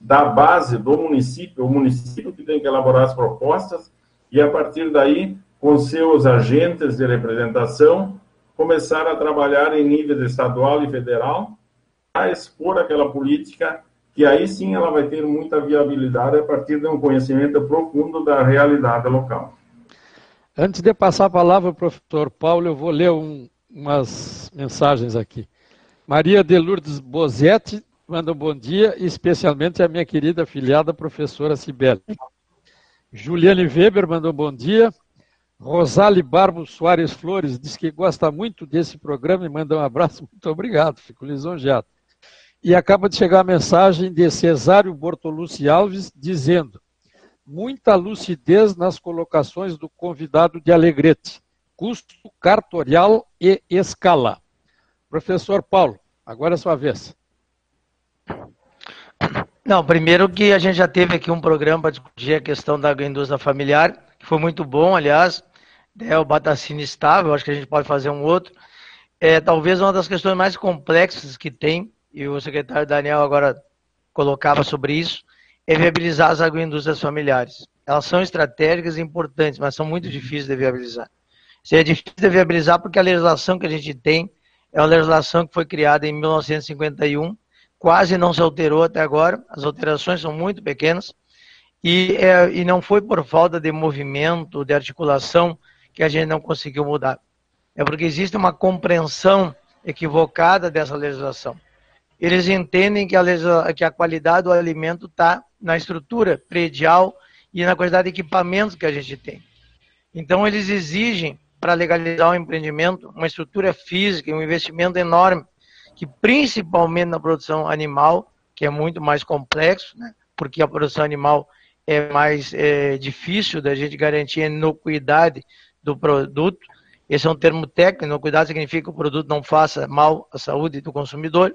G: da base do município, o município que tem que elaborar as propostas, e a partir daí, com seus agentes de representação, começar a trabalhar em nível estadual e federal, a expor aquela política que aí sim ela vai ter muita viabilidade a partir de um conhecimento profundo da realidade local.
C: Antes de passar a palavra ao professor Paulo, eu vou ler um, umas mensagens aqui. Maria de Lourdes Bozetti manda um bom dia, especialmente a minha querida filhada professora Cibele. Juliane Weber mandou um bom dia. Rosale Barbo Soares Flores diz que gosta muito desse programa e manda um abraço. [laughs] Muito obrigado, fico lisonjeado. E acaba de chegar a mensagem de Cesário Bortolucci Alves dizendo: muita lucidez nas colocações do convidado de Alegrete, custo cartorial e escala. Professor Paulo, agora é sua vez.
F: Não, primeiro que a gente já teve aqui um programa para discutir a questão da agroindústria familiar, que foi muito bom, aliás, é o Batacine estável, acho que a gente pode fazer um outro. É talvez uma das questões mais complexas que tem, e o secretário Daniel agora colocava sobre isso, é viabilizar as agroindústrias familiares. Elas são estratégicas e importantes, mas são muito difíceis de viabilizar. É difícil de viabilizar porque a legislação que a gente tem é uma legislação que foi criada em 1951 quase não se alterou até agora, as alterações são muito pequenas, e, é, e não foi por falta de movimento, de articulação, que a gente não conseguiu mudar. É porque existe uma compreensão equivocada dessa legislação. Eles entendem que a, que a qualidade do alimento está na estrutura predial e na quantidade de equipamentos que a gente tem. Então, eles exigem, para legalizar o empreendimento, uma estrutura física, um investimento enorme que principalmente na produção animal, que é muito mais complexo, né? porque a produção animal é mais é, difícil da gente garantir a inocuidade do produto. Esse é um termo técnico, inocuidade significa que o produto não faça mal à saúde do consumidor.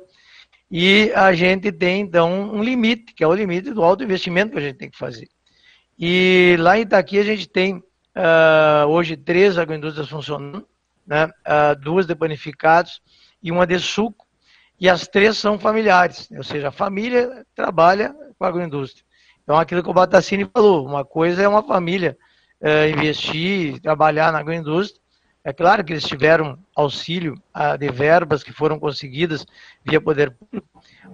F: E a gente tem, então, um limite, que é o limite do alto investimento que a gente tem que fazer. E lá em Itaqui a gente tem uh, hoje três agroindústrias funcionando, né? Uh, duas de panificados e uma de suco, e as três são familiares, ou seja, a família trabalha com a agroindústria. Então, aquilo que o Batacini falou, uma coisa é uma família é, investir, trabalhar na agroindústria. É claro que eles tiveram auxílio a, de verbas que foram conseguidas via poder público,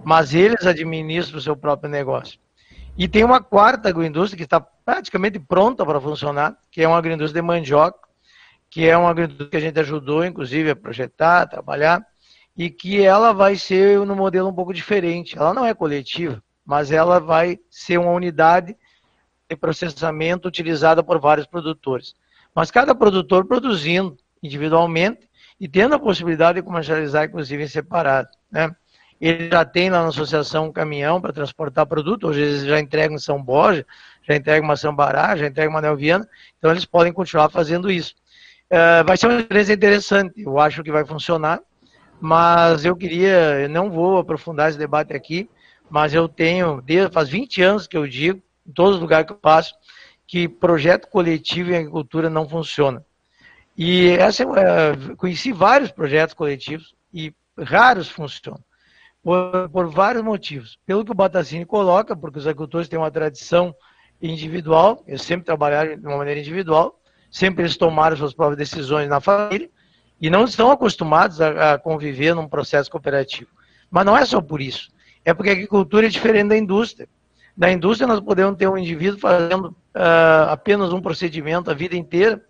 F: mas eles administram o seu próprio negócio. E tem uma quarta agroindústria que está praticamente pronta para funcionar, que é uma agroindústria de mandioca, que é uma agroindústria que a gente ajudou, inclusive, a projetar, a trabalhar, e que ela vai ser no modelo um pouco diferente. Ela não é coletiva, mas ela vai ser uma unidade de processamento utilizada por vários produtores. Mas cada produtor produzindo individualmente e tendo a possibilidade de comercializar, inclusive, em separado. Né? Ele já tem lá na associação um caminhão para transportar produto, hoje eles já entregam em São Borja, já entregam uma Sambará, já entregam uma Nelviana, então eles podem continuar fazendo isso. Uh, vai ser uma experiência interessante, eu acho que vai funcionar, mas eu queria, eu não vou aprofundar esse debate aqui, mas eu tenho, faz 20 anos que eu digo, em todos os lugares que eu passo, que projeto coletivo em agricultura não funciona. E essa, é, conheci vários projetos coletivos e raros funcionam, por, por vários motivos. Pelo que o Batacini coloca, porque os agricultores têm uma tradição individual, eles sempre trabalharam de uma maneira individual, sempre eles tomaram suas próprias decisões na família, e não estão acostumados a, a, conviver num processo cooperativo. Mas não é só por isso. É porque a agricultura é diferente da indústria. Na indústria nós podemos ter um indivíduo fazendo uh, apenas um procedimento a vida inteira,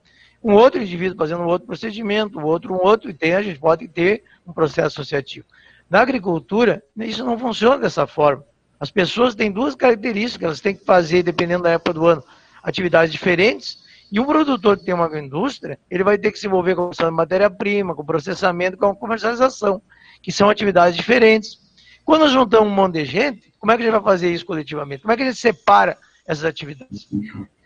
F: um outro indivíduo fazendo um outro procedimento, o outro um outro, e tem, a gente pode ter um processo associativo. Na agricultura, isso não funciona dessa forma. As pessoas têm duas características, elas têm que fazer, dependendo da época do ano, atividades diferentes, e um produtor que tem uma indústria, ele vai ter que se envolver com matéria-prima, com processamento, com a comercialização, que são atividades diferentes. Quando nós juntamos um monte de gente, como é que a gente vai fazer isso coletivamente? Como é que a gente separa essas atividades?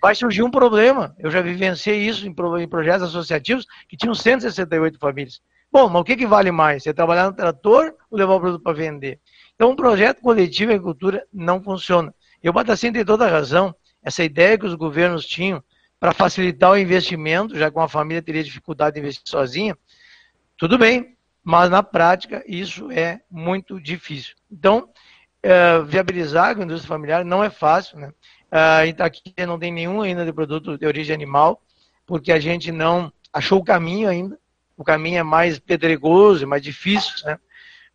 F: Vai surgir um problema. Eu já vivenciei isso em projetos associativos que tinham 168 famílias. Bom, mas o que, que vale mais? Você trabalhar no trator ou levar o produto para vender? Então, um projeto coletivo em agricultura não funciona. E o Batacim tem toda a razão. Essa ideia que os governos tinham para facilitar o investimento, já que uma família teria dificuldade de investir sozinha, tudo bem, mas na prática isso é muito difícil. Então, é, viabilizar a indústria familiar não é fácil, né? É, aqui não tem nenhum ainda de produto de origem animal, porque a gente não achou o caminho ainda. O caminho é mais pedregoso, mais difícil, né?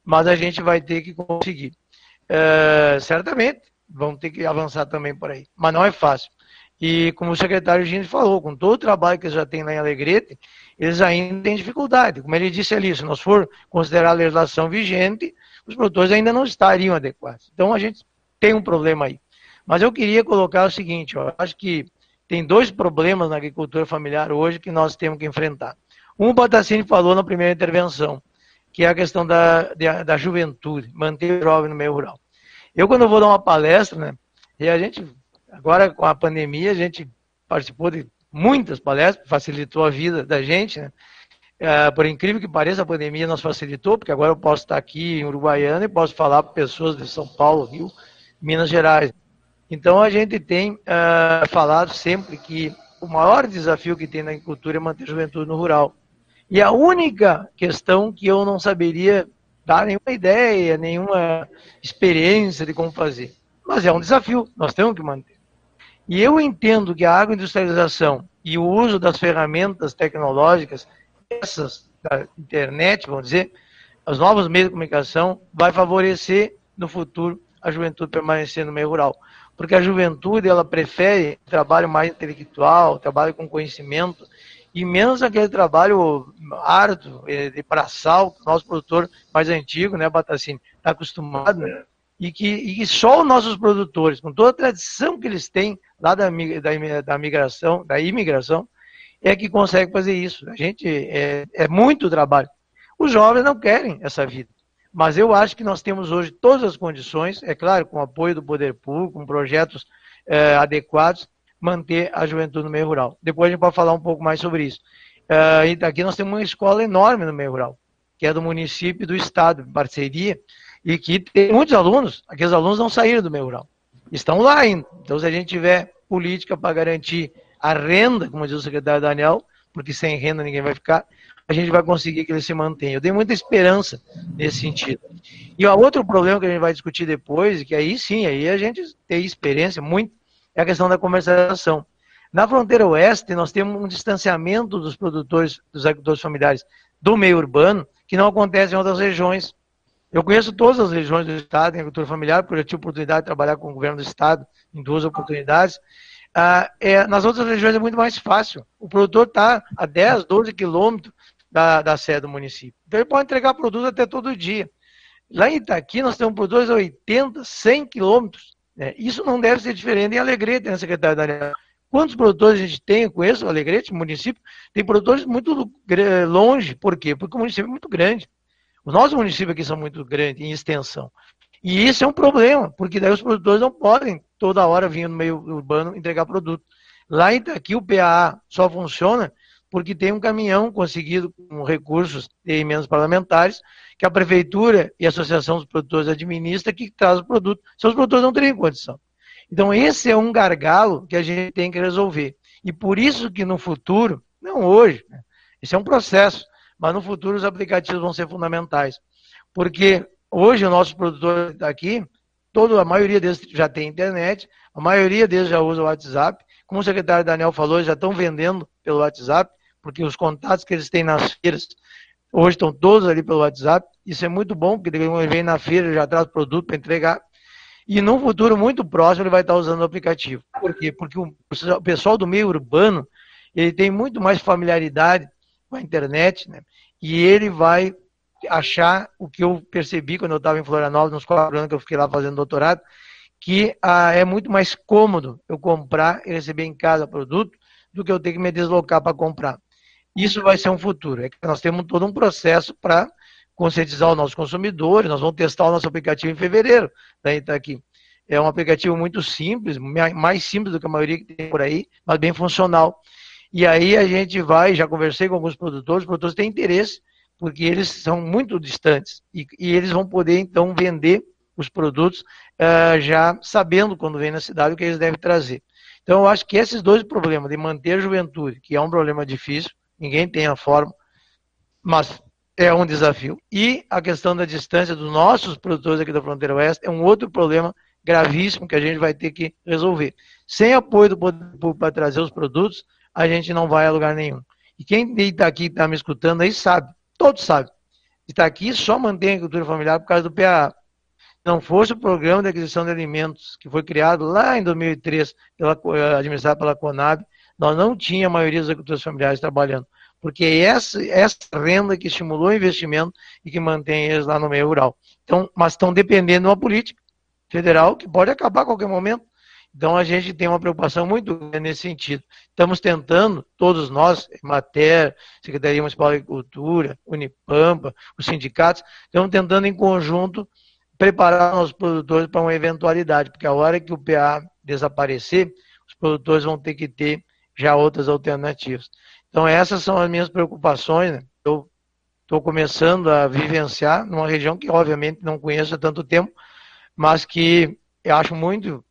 F: Mas a gente vai ter que conseguir. É, certamente, vamos ter que avançar também por aí. Mas não é fácil. E como o secretário Gini falou, com todo o trabalho que eles já têm lá em Alegrete, eles ainda têm dificuldade. Como ele disse ali, se nós for considerar a legislação vigente, os produtores ainda não estariam adequados. Então a gente tem um problema aí. Mas eu queria colocar o seguinte, eu acho que tem dois problemas na agricultura familiar hoje que nós temos que enfrentar. Um, o Batacini falou na primeira intervenção, que é a questão da, da, da juventude, manter o jovem no meio rural. Eu, quando vou dar uma palestra, né, e a gente Agora, com a pandemia, a gente participou de muitas palestras, facilitou a vida da gente, né? É, por incrível que pareça, a pandemia nos facilitou, porque agora eu posso estar aqui em Uruguaiana e posso falar para pessoas de São Paulo, Rio, Minas Gerais. Então a gente tem uh, falado sempre que o maior desafio que tem na agricultura é manter a juventude no rural. E a única questão que eu não saberia dar nenhuma ideia, nenhuma experiência de como fazer. Mas é um desafio, nós temos que manter. E eu entendo que a agroindustrialização e o uso das ferramentas tecnológicas, essas da internet, vamos dizer, os novos meios de comunicação, vai favorecer no futuro a juventude permanecer no meio rural. Porque a juventude, ela prefere trabalho mais intelectual, trabalho com conhecimento, e menos aquele trabalho árduo eh, de praçal, que o nosso produtor mais antigo, né, Batacini, está acostumado, né? e, que, e só os nossos produtores, com toda a tradição que eles têm lá da, da, da migração, da imigração, é que consegue fazer isso. A gente é, é muito trabalho. Os jovens não querem essa vida. Mas eu acho que nós temos hoje todas as condições, é claro, com apoio do poder público, com projetos é, adequados, manter a juventude no meio rural. Depois a gente pode falar um pouco mais sobre isso. É, aqui nós temos uma escola enorme no meio rural, que é do município e do estado, em parceria, e que tem muitos alunos, aqueles alunos não saíram do meio rural, estão lá ainda. Então, se a gente tiver política para garantir a renda, como diz o secretário Daniel, porque sem renda ninguém vai ficar, a gente vai conseguir que ele se mantenha. Eu tenho muita esperança nesse sentido. E o outro problema que a gente vai discutir depois, que aí sim, aí a gente tem experiência muito, é a questão da comercialização. Na fronteira oeste, nós temos um distanciamento dos produtores, dos agricultores familiares do meio urbano, que não acontece em outras regiões. Eu conheço todas as regiões do estado em agricultura familiar, porque eu tive oportunidade de trabalhar com o governo do estado em duas oportunidades. Ah, é, nas outras regiões é muito mais fácil. O produtor está a 10, 12 quilômetros da, da sede do município. Então ele pode entregar produto até todo dia. Lá em Itaqui nós temos produtores a 80, 100 quilômetros. Né? Isso não deve ser diferente em Alegrete, né, secretário Daniel? Quantos produtores a gente tem? Eu conheço o Alegrete, município, tem produtores muito longe. Por quê? Porque o município é muito grande. Os nossos municípios aqui são muito grandes em extensão. E isso é um problema, porque daí os produtores não podem toda hora vir no meio urbano entregar produto. Lá em Itaqui o PAA só funciona porque tem um caminhão conseguido com recursos de emendas parlamentares, que a prefeitura e a associação dos produtores administra, que traz o produto. Se os produtores não teriam condição. Então, esse é um gargalo que a gente tem que resolver. E por isso que no futuro, não hoje, né? esse é um processo, mas no futuro os aplicativos vão ser fundamentais. Porque hoje o nosso produtor aqui, toda a maioria deles já tem internet, a maioria deles já usa o WhatsApp. Como o secretário Daniel falou, já estão vendendo pelo WhatsApp porque os contatos que eles têm nas feiras hoje estão todos ali pelo WhatsApp. Isso é muito bom, porque ele vem na feira, já traz produto para entregar. E num futuro muito próximo ele vai estar usando o aplicativo. Por quê? Porque o pessoal do meio urbano, ele tem muito mais familiaridade com a internet, né? E ele vai achar o que eu percebi quando eu estava em Florianópolis, nos quatro anos que eu fiquei lá fazendo doutorado, que ah, é muito mais cômodo eu comprar e receber em casa produto do que eu ter que me deslocar para comprar. Isso vai ser um futuro. É que nós temos todo um processo para conscientizar os nossos consumidores. Nós vamos testar o nosso aplicativo em fevereiro. Daí está aqui. É um aplicativo muito simples, mais simples do que a maioria que tem por aí, mas bem funcional. E aí a gente vai, já conversei com alguns produtores, os produtores têm interesse, porque eles são muito distantes. E, e eles vão poder, então, vender os produtos uh, já sabendo quando vem na cidade o que eles devem trazer. Então, eu acho que esses dois problemas, de manter a juventude, que é um problema difícil, ninguém tem a forma, mas é um desafio. E a questão da distância dos nossos produtores aqui da fronteira oeste é um outro problema gravíssimo que a gente vai ter que resolver. Sem apoio do poder público para trazer os produtos, a gente não vai a lugar nenhum. E quem está aqui, está me escutando aí, sabe, todos sabem. Está aqui só mantém a agricultura familiar por causa do PAA. Não fosse o programa de aquisição de alimentos que foi criado lá em 2003, pela, eh, administrado pela Conab, nós não tínhamos a maioria dos agricultores familiares trabalhando. Porque é essa, essa renda que estimulou o investimento e que mantém eles lá no meio rural. Então, mas estão dependendo de uma política federal que pode acabar a qualquer momento. Então a gente tem uma preocupação muito grande nesse sentido. Estamos tentando, todos nós, Mater, Secretaria Municipal de Agricultura, Unipampa, os sindicatos, estamos tentando em conjunto preparar os produtores para uma eventualidade, porque a hora que o PA desaparecer, os produtores vão ter que ter já outras alternativas. Então, essas são as minhas preocupações. Né? Eu estou começando a vivenciar numa região que, obviamente, não conheço há tanto tempo, mas que eu acho muito,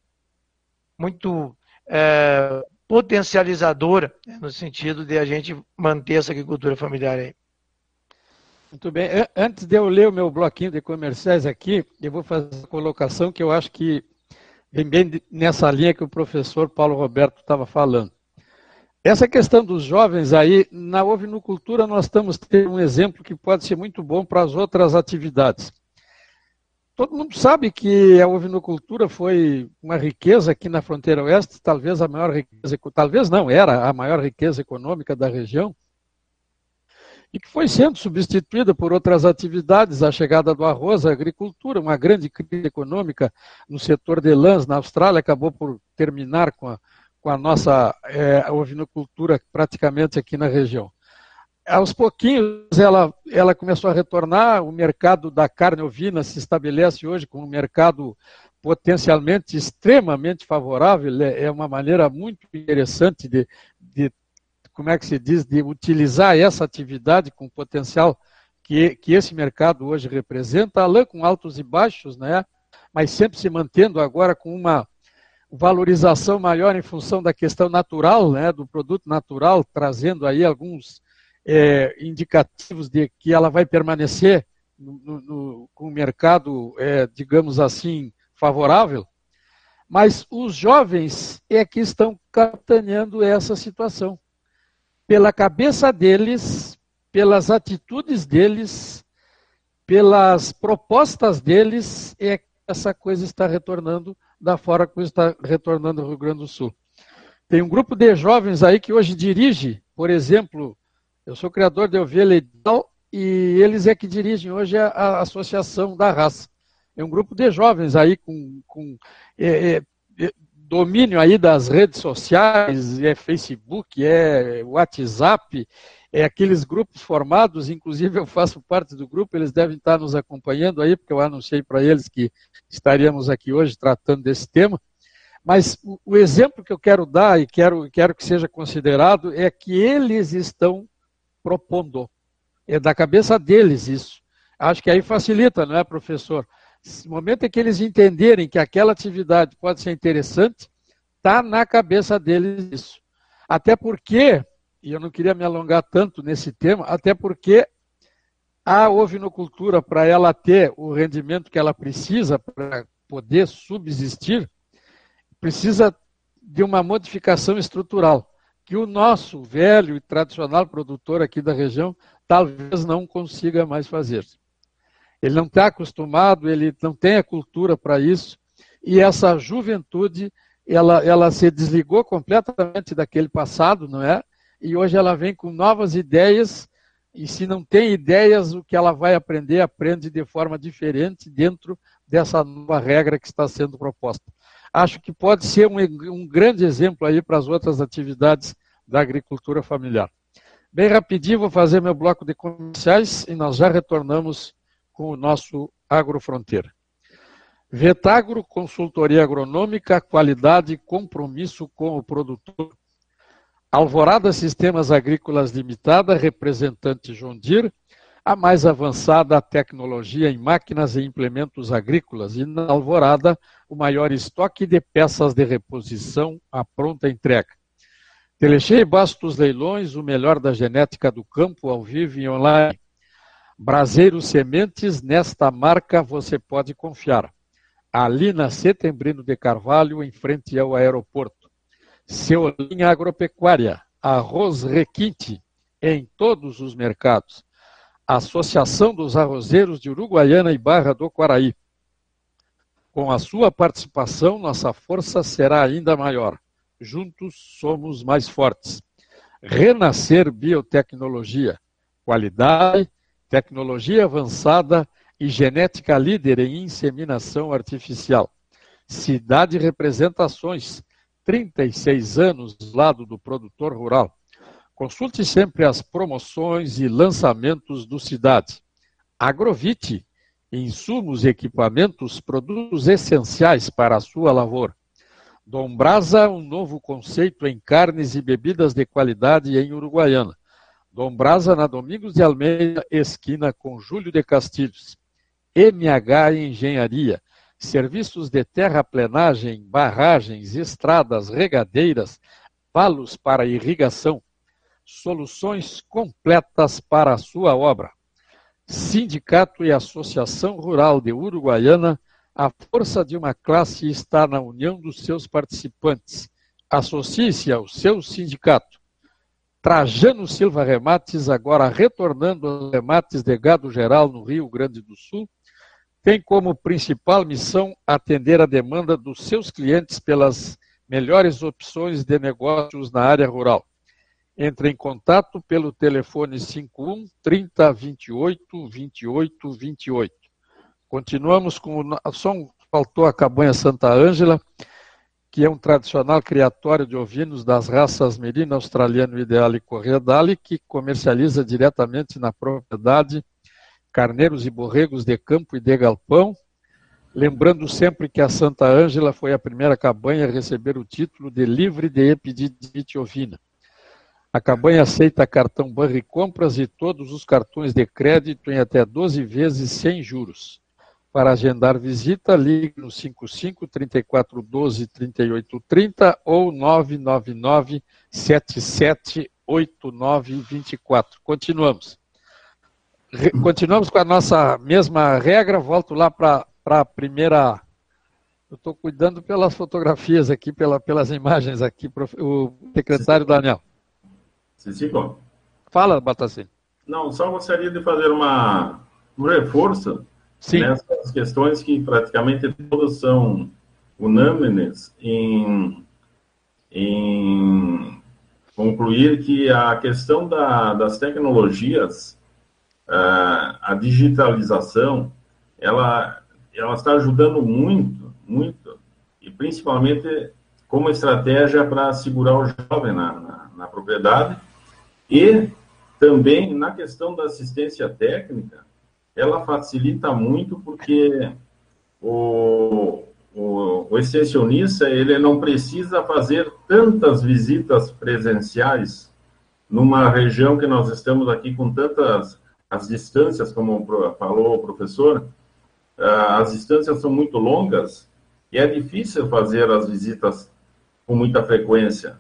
F: muito é, potencializadora, né, no sentido de a gente manter essa agricultura familiar aí.
C: Muito bem. Antes de eu ler o meu bloquinho de comerciais aqui, eu vou fazer uma colocação que eu acho que vem bem nessa linha que o professor Paulo Roberto estava falando. Essa questão dos jovens aí, na ovinocultura nós estamos tendo um exemplo que pode ser muito bom para as outras atividades. Todo mundo sabe que a ovinocultura foi uma riqueza aqui na fronteira oeste, talvez a maior riqueza, talvez não, era a maior riqueza econômica da região, e que foi sendo substituída por outras atividades, a chegada do arroz, a agricultura, uma grande crise econômica no setor de lãs na Austrália acabou por terminar com a com a nossa é, ovinocultura praticamente aqui na região. Aos pouquinhos ela, ela começou a retornar, o mercado da carne ovina se estabelece hoje como um mercado potencialmente extremamente favorável, é, é uma maneira muito interessante de, de como é que se diz, de utilizar essa atividade com o potencial que, que esse mercado hoje representa, a lã com altos e baixos, né? mas sempre se mantendo agora com uma valorização maior em função da questão natural, né, do produto natural, trazendo aí alguns é, indicativos de que ela vai permanecer no, no, com o mercado, é, digamos assim, favorável. Mas os jovens é que estão capitaneando essa situação. Pela cabeça deles, pelas atitudes deles, pelas propostas deles, é essa coisa está retornando da fora que está retornando ao Rio Grande do Sul. Tem um grupo de jovens aí que hoje dirige, por exemplo, eu sou criador de ovelha ideal e eles é que dirigem hoje a, a Associação da Raça. É um grupo de jovens aí com, com é, é, domínio aí das redes sociais, é Facebook, é WhatsApp, é aqueles grupos formados, inclusive eu faço parte do grupo, eles devem estar nos acompanhando aí, porque eu anunciei para eles que estaríamos aqui hoje tratando desse tema. Mas o, o exemplo que eu quero dar e quero, quero que seja considerado é que eles estão propondo. É da cabeça deles isso. Acho que aí facilita, não é, professor? No momento em que eles entenderem que aquela atividade pode ser interessante, está na cabeça deles isso. Até porque e eu não queria me alongar tanto nesse tema, até porque a ovinocultura, para ela ter o rendimento que ela precisa para poder subsistir, precisa de uma modificação estrutural, que o nosso velho e tradicional produtor aqui da região talvez não consiga mais fazer. Ele não está acostumado, ele não tem a cultura para isso, e essa juventude, ela, ela se desligou completamente daquele passado, não é? E hoje ela vem com novas ideias. E se não tem ideias, o que ela vai aprender, aprende de forma diferente dentro dessa nova regra que está sendo proposta. Acho que pode ser um, um grande exemplo aí para as outras atividades da agricultura familiar. Bem rapidinho, vou fazer meu bloco de comerciais e nós já retornamos com o nosso Agrofronteira. Vetagro, consultoria agronômica, qualidade e compromisso com o produtor. Alvorada Sistemas Agrícolas Limitada, representante João Dir, a mais avançada tecnologia em máquinas e implementos agrícolas e na Alvorada o maior estoque de peças de reposição à pronta entrega. Telechei Bastos Leilões, o melhor da genética do campo, ao vivo e online. Braseiro Sementes, nesta marca você pode confiar. Ali na Setembrino de Carvalho, em frente ao aeroporto. Ceolinha Agropecuária, arroz requinte em todos os mercados. Associação dos Arrozeiros de Uruguaiana e Barra do Quaraí. Com a sua participação, nossa força será ainda maior. Juntos somos mais fortes. Renascer Biotecnologia. Qualidade, tecnologia avançada e genética líder em inseminação artificial. Cidade Representações 36 anos do lado do produtor rural. Consulte sempre as promoções e lançamentos do Cidade. Agrovite, insumos e equipamentos, produtos essenciais para a sua lavoura. Dom Brasa, um novo conceito em carnes e bebidas de qualidade em Uruguaiana. Dom Brasa, na Domingos de Almeida, esquina com Júlio de Castilhos. MH Engenharia, serviços de terraplenagem, barragens, estradas, regadeiras, valos para irrigação, soluções completas para a sua obra. Sindicato e Associação Rural de Uruguaiana, a força de uma classe está na união dos seus participantes. Associe-se ao seu sindicato. Trajano Silva Remates, agora retornando aos remates de gado geral no Rio Grande do Sul, tem como principal missão atender a demanda dos seus clientes pelas melhores opções de negócios na área rural. Entre em contato pelo telefone 51 30 28 28 28. Continuamos com o som, faltou a cabanha Santa Ângela, que é um tradicional criatório de ovinos das raças Merino, Australiano Ideal e Corredale, que comercializa diretamente na propriedade carneiros e borregos de campo e de galpão, lembrando sempre que a Santa Ângela foi a primeira cabanha a receber o título de livre de epididite ovina. A cabanha aceita cartão Banri Compras e todos os cartões de crédito em até 12 vezes sem juros. Para agendar visita, ligue no 55 34 12 38 30 ou 999 77 89 24. Continuamos. Continuamos com a nossa mesma regra. Volto lá para a primeira. Eu estou cuidando pelas fotografias aqui, pela, pelas imagens aqui, o secretário Daniel.
G: Cicico.
C: Fala, Batacini.
G: Não, só gostaria de fazer uma, um reforço Sim. nessas questões que praticamente todas são unânimes em, em concluir que a questão da, das tecnologias, a digitalização, ela, ela está ajudando muito, muito, e principalmente como estratégia para segurar o jovem na, na, na propriedade e também na questão da assistência técnica, ela facilita muito porque o, o, o extensionista ele não precisa fazer tantas visitas presenciais numa região que nós estamos aqui com tantas as distâncias, como falou o professor, ah, as distâncias são muito longas e é difícil fazer as visitas com muita frequência,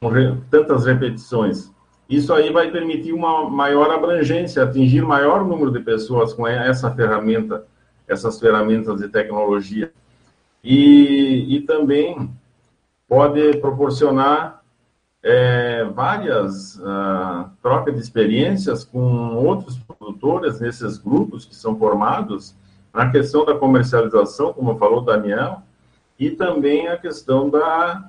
G: com tantas repetições. Isso aí vai permitir uma maior abrangência, atingir maior número de pessoas com essa ferramenta, essas ferramentas de tecnologia. E, e também pode proporcionar é, várias uh, trocas de experiências com outros produtores nesses grupos que são formados na questão da comercialização, como falou Daniel, e também a questão da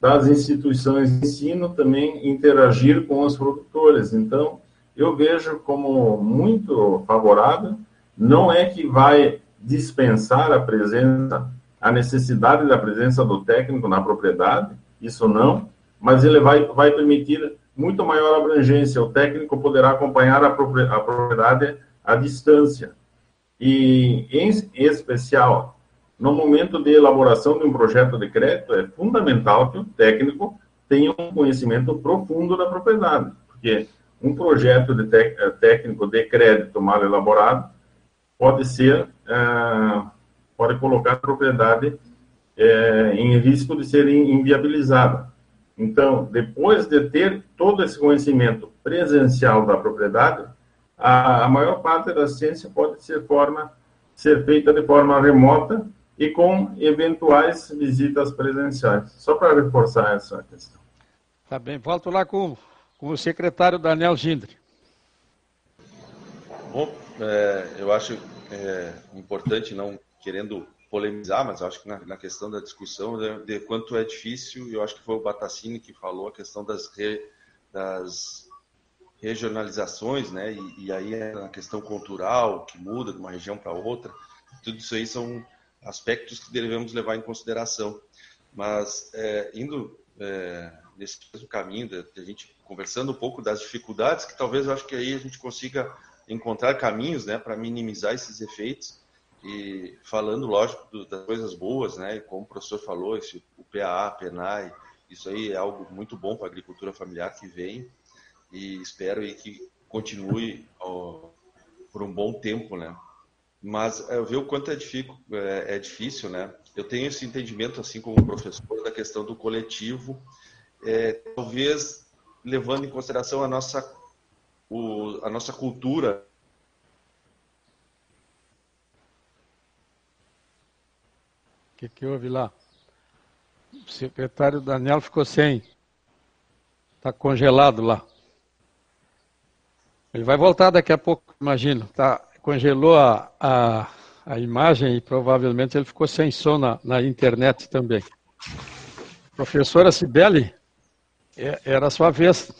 G: das instituições de ensino também interagir com os produtores. Então, eu vejo como muito favorável, não é que vai dispensar a presença, a necessidade da presença do técnico na propriedade, isso não, mas ele vai, vai permitir muito maior abrangência. O técnico poderá acompanhar a propriedade à distância. E, em especial, no momento de elaboração de um projeto de crédito, é fundamental que o técnico tenha um conhecimento profundo da propriedade, porque um projeto de eh, técnico de crédito mal elaborado pode ser, é, pode colocar a propriedade é, em risco de ser inviabilizada. Então, depois de ter todo esse conhecimento presencial da propriedade, a, a maior parte da ciência pode ser, forma, ser feita de forma remota e com eventuais visitas presenciais. Só para reforçar essa questão.
C: Tá bem, volto lá com, com o secretário Daniel Gindre.
D: Bom, é, eu acho é, importante, não querendo polemizar, mas acho que na, na questão da discussão de, de, quanto é difícil, eu acho que foi o Batacini que falou a questão das, re, das regionalizações, né? E, e, aí é a questão cultural que muda de uma região para outra. Tudo isso aí são aspectos que devemos levar em consideração. Mas é, indo é, nesse mesmo caminho, de, de, a gente conversando um pouco das dificuldades, que talvez eu acho que aí a gente consiga encontrar caminhos né, para minimizar esses efeitos. E falando, lógico, das coisas boas, né, como o professor falou, esse, o PAA, PENAI, isso aí é algo muito bom para a agricultura familiar que vem e espero aí que continue ó, por um bom tempo, né? mas eu vi o quanto é difícil, é, é difícil, né? Eu tenho esse entendimento, assim como professor, da questão do coletivo, é, talvez levando em consideração a nossa, o, a nossa cultura.
C: Que, que houve lá? O secretário Daniel ficou sem. Está congelado lá. Ele vai voltar daqui a pouco, imagino. Tá, congelou a, a, a imagem e provavelmente ele ficou sem som na, na internet também. Professora Sibeli, é, era a sua vez.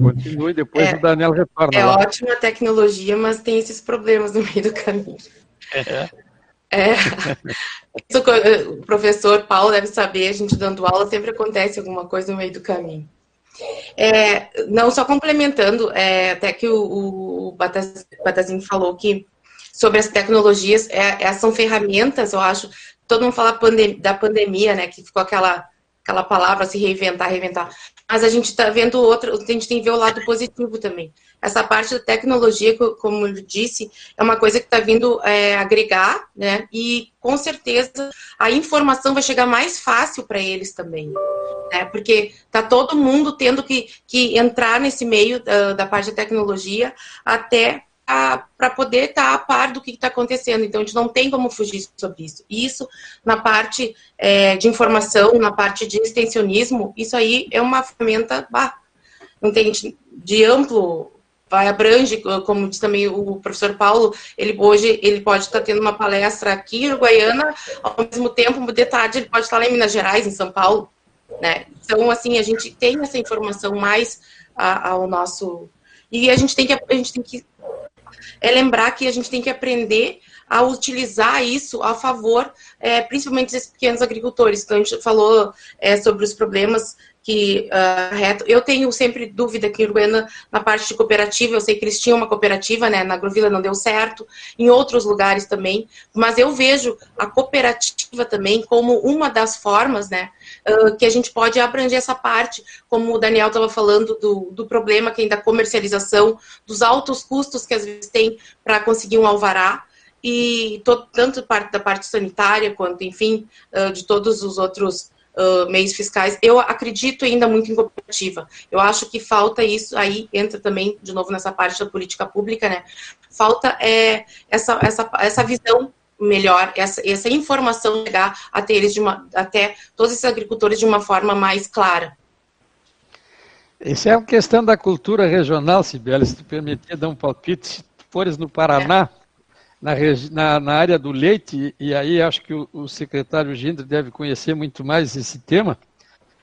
C: Continue, depois é, o Daniel retorna.
E: É lá. ótima tecnologia, mas tem esses problemas no meio do caminho. É. é. [laughs] Isso, o professor Paulo deve saber, a gente dando aula, sempre acontece alguma coisa no meio do caminho. É, não, só complementando, é, até que o, o Batazinho falou que sobre as tecnologias, é, é, são ferramentas, eu acho, todo mundo fala pandem da pandemia, né, que ficou aquela, aquela palavra se reinventar, reinventar, mas a gente está vendo outra, a gente tem que ver o lado positivo também. Essa parte da tecnologia, como eu disse, é uma coisa que está vindo é, agregar, né? E com certeza a informação vai chegar mais fácil para eles também, né? Porque está todo mundo tendo que, que entrar nesse meio da, da parte da tecnologia até para poder estar tá a par do que está acontecendo. Então, a gente não tem como fugir sobre isso. Isso, na parte é, de informação, na parte de extensionismo, isso aí é uma ferramenta bah, não tem de amplo vai abrange, como diz também o professor Paulo, ele hoje ele pode estar tendo uma palestra aqui em Guaiana, ao mesmo tempo, de tarde ele pode estar lá em Minas Gerais, em São Paulo, né? Então, assim, a gente tem essa informação mais ao nosso e a gente tem que a gente tem que é lembrar que a gente tem que aprender a utilizar isso a favor, é, principalmente dos pequenos agricultores. Então, a gente falou é, sobre os problemas que uh, reto. Eu tenho sempre dúvida aqui em Uruguaiana na parte de cooperativa. Eu sei que eles tinham uma cooperativa, né? Na Agrovila não deu certo, em outros lugares também. Mas eu vejo a cooperativa também como uma das formas, né? Uh, que a gente pode abranger essa parte, como o Daniel estava falando do, do problema que ainda da comercialização, dos altos custos que às vezes tem para conseguir um alvará e todo, tanto parte da parte sanitária quanto, enfim, uh, de todos os outros uh, meios fiscais. Eu acredito ainda muito em cooperativa. Eu acho que falta isso, aí entra também, de novo, nessa parte da política pública, né? Falta é, essa, essa, essa visão melhor, essa, essa informação chegar até eles, de uma, até todos esses agricultores de uma forma mais clara.
C: Isso é uma questão da cultura regional, Sibeli, se tu permitir dar um palpite, se tu fores no Paraná, é na, na, na, área do leite, e aí acho que o, o secretário Gindre deve conhecer muito mais esse tema.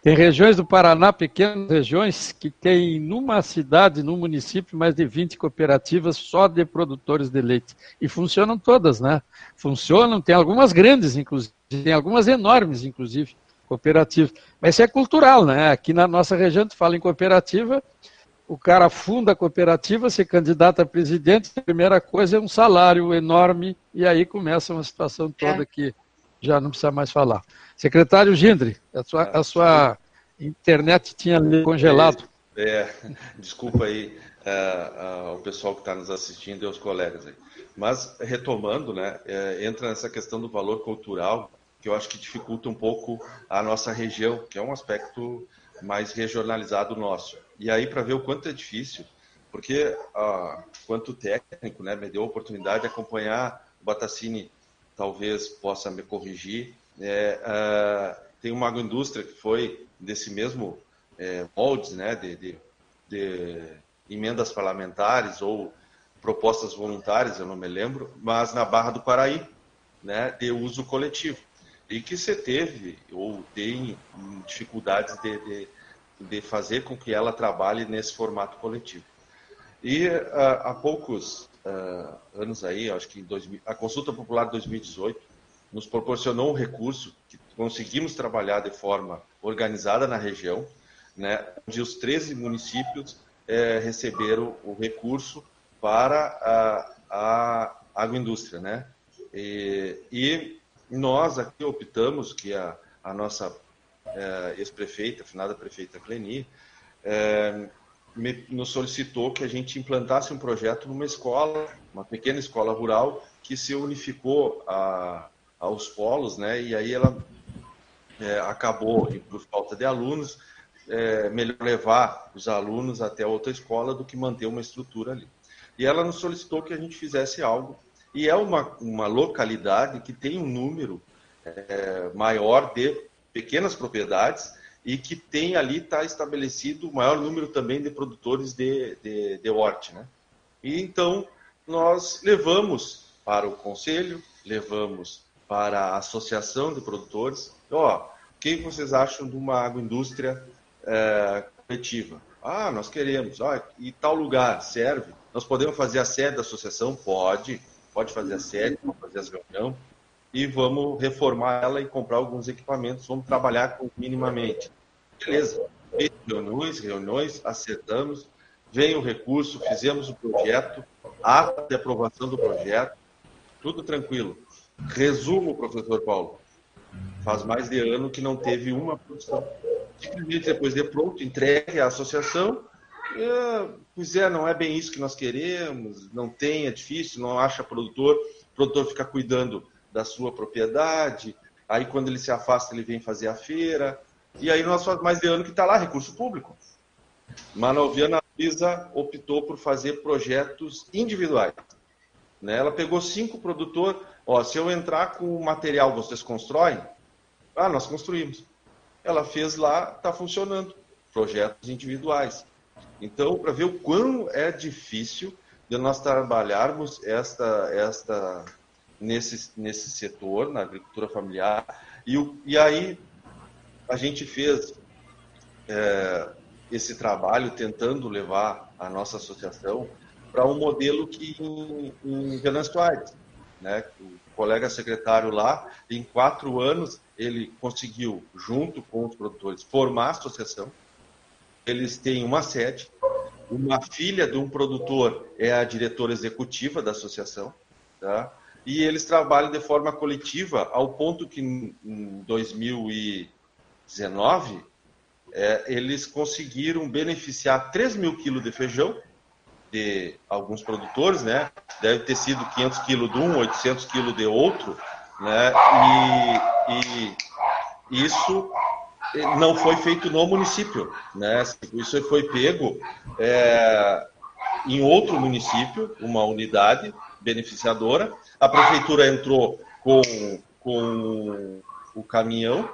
C: Tem regiões do Paraná, pequenas regiões, que tem numa cidade, num município, mais de 20 cooperativas só de produtores de leite. E funcionam todas, né? Funcionam, tem algumas grandes, inclusive, tem algumas enormes, inclusive, cooperativas. Mas isso é cultural, né? Aqui na nossa região, tu fala em cooperativa, o cara funda a cooperativa, se candidata a presidente, a primeira coisa é um salário enorme, e aí começa uma situação toda é. que já não precisa mais falar. Secretário Gindre, a sua, a sua internet tinha congelado.
D: É, é desculpa aí uh, uh, o pessoal que está nos assistindo e os colegas aí. Mas, retomando, né, é, entra nessa questão do valor cultural, que eu acho que dificulta um pouco a nossa região, que é um aspecto mais regionalizado nosso. E aí, para ver o quanto é difícil, porque, ah, quanto técnico, né, me deu a oportunidade de acompanhar o Batacini, talvez possa me corrigir. É, ah, tem uma agroindústria que foi desse mesmo é, moldes, né, de, de, de emendas parlamentares ou propostas voluntárias, eu não me lembro, mas na Barra do Paraí, né, de uso coletivo. E que você teve ou tem dificuldades de, de de fazer com que ela trabalhe nesse formato coletivo. E uh, há poucos uh, anos aí, acho que em 2000, a Consulta Popular 2018 nos proporcionou um recurso que conseguimos trabalhar de forma organizada na região, né, onde os 13 municípios eh, receberam o recurso para a, a agroindústria. Né? E, e nós aqui optamos que a, a nossa ex-prefeita, finada prefeita Cleni, me, nos solicitou que a gente implantasse um projeto numa escola, uma pequena escola rural, que se unificou a, aos polos, né? E aí ela é, acabou, por falta de alunos, é, melhor levar os alunos até outra escola do que manter uma estrutura ali. E ela nos solicitou que a gente fizesse algo. E é uma, uma localidade que tem um número é, maior de pequenas propriedades e que tem ali está estabelecido o maior número também de produtores de, de, de horte. Né? E então nós levamos para o conselho, levamos para a associação de produtores, ó, o que vocês acham de uma agroindústria é, coletiva? Ah, nós queremos. Ah, e tal lugar serve? Nós podemos fazer a sede da associação? Pode. Pode fazer a sede, pode fazer as reuniões. E vamos reformar ela e comprar alguns equipamentos. Vamos trabalhar com minimamente. Beleza. Reuniões, reuniões, acertamos. Vem o recurso, fizemos o projeto, ato de aprovação do projeto, tudo tranquilo. Resumo, professor Paulo. Faz mais de ano que não teve uma produção. Simplesmente depois de pronto, entregue à associação. É, pois é, não é bem isso que nós queremos, não tem, é difícil, não acha produtor, o produtor fica cuidando da sua propriedade, aí quando ele se afasta ele vem fazer a feira, e aí nós faz mais de ano que está lá, recurso público. Manoviana Luiza optou por fazer projetos individuais. Né? Ela pegou cinco produtores, ó, se eu entrar com o material, vocês constroem? Ah, nós construímos. Ela fez lá, está funcionando. Projetos individuais. Então, para ver o quão é difícil de nós trabalharmos esta, esta, nesse, nesse setor, na agricultura familiar. E, e aí, a gente fez é, esse trabalho tentando levar a nossa associação para um modelo que em, em Venâncio Aires, né? O colega secretário lá, em quatro anos, ele conseguiu, junto com os produtores, formar a associação. Eles têm uma sede, uma filha de um produtor é a diretora executiva da associação, tá? E eles trabalham de forma coletiva ao ponto que em 2019 é, eles conseguiram beneficiar 3 mil quilos de feijão de alguns produtores, né? Deve ter sido 500 quilos de um, 800 quilos de outro, né? E, e isso não foi feito no município, né? Isso foi pego é, em outro município, uma unidade beneficiadora. A prefeitura entrou com, com o caminhão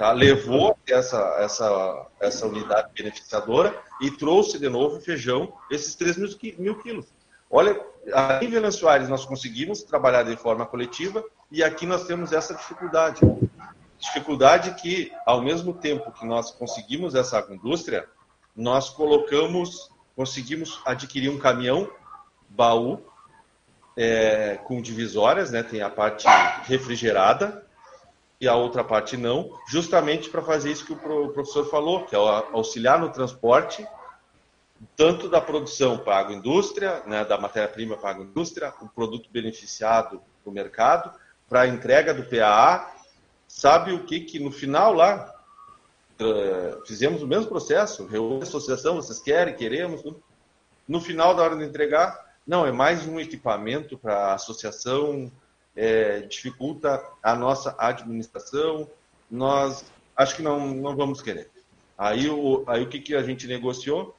D: tá? levou essa, essa, essa unidade beneficiadora e trouxe de novo feijão, esses 3 mil, quilos. Olha, em Venâncio nós conseguimos trabalhar de forma coletiva e aqui nós temos essa dificuldade. Dificuldade que, ao mesmo tempo que nós conseguimos essa indústria, nós colocamos, conseguimos adquirir um caminhão baú é, com divisórias, né? tem a parte refrigerada, e a outra parte não, justamente para fazer isso que o professor falou, que é auxiliar no transporte, tanto da produção para a agroindústria, né, da matéria-prima para a agroindústria, o produto beneficiado para o mercado, para a entrega do PAA. Sabe o que que no final lá uh, fizemos o mesmo processo, reúne a associação, vocês querem, queremos, no final da hora de entregar, não, é mais um equipamento para a associação é, dificulta a nossa administração, nós acho que não, não vamos querer. Aí o, aí o que, que a gente negociou?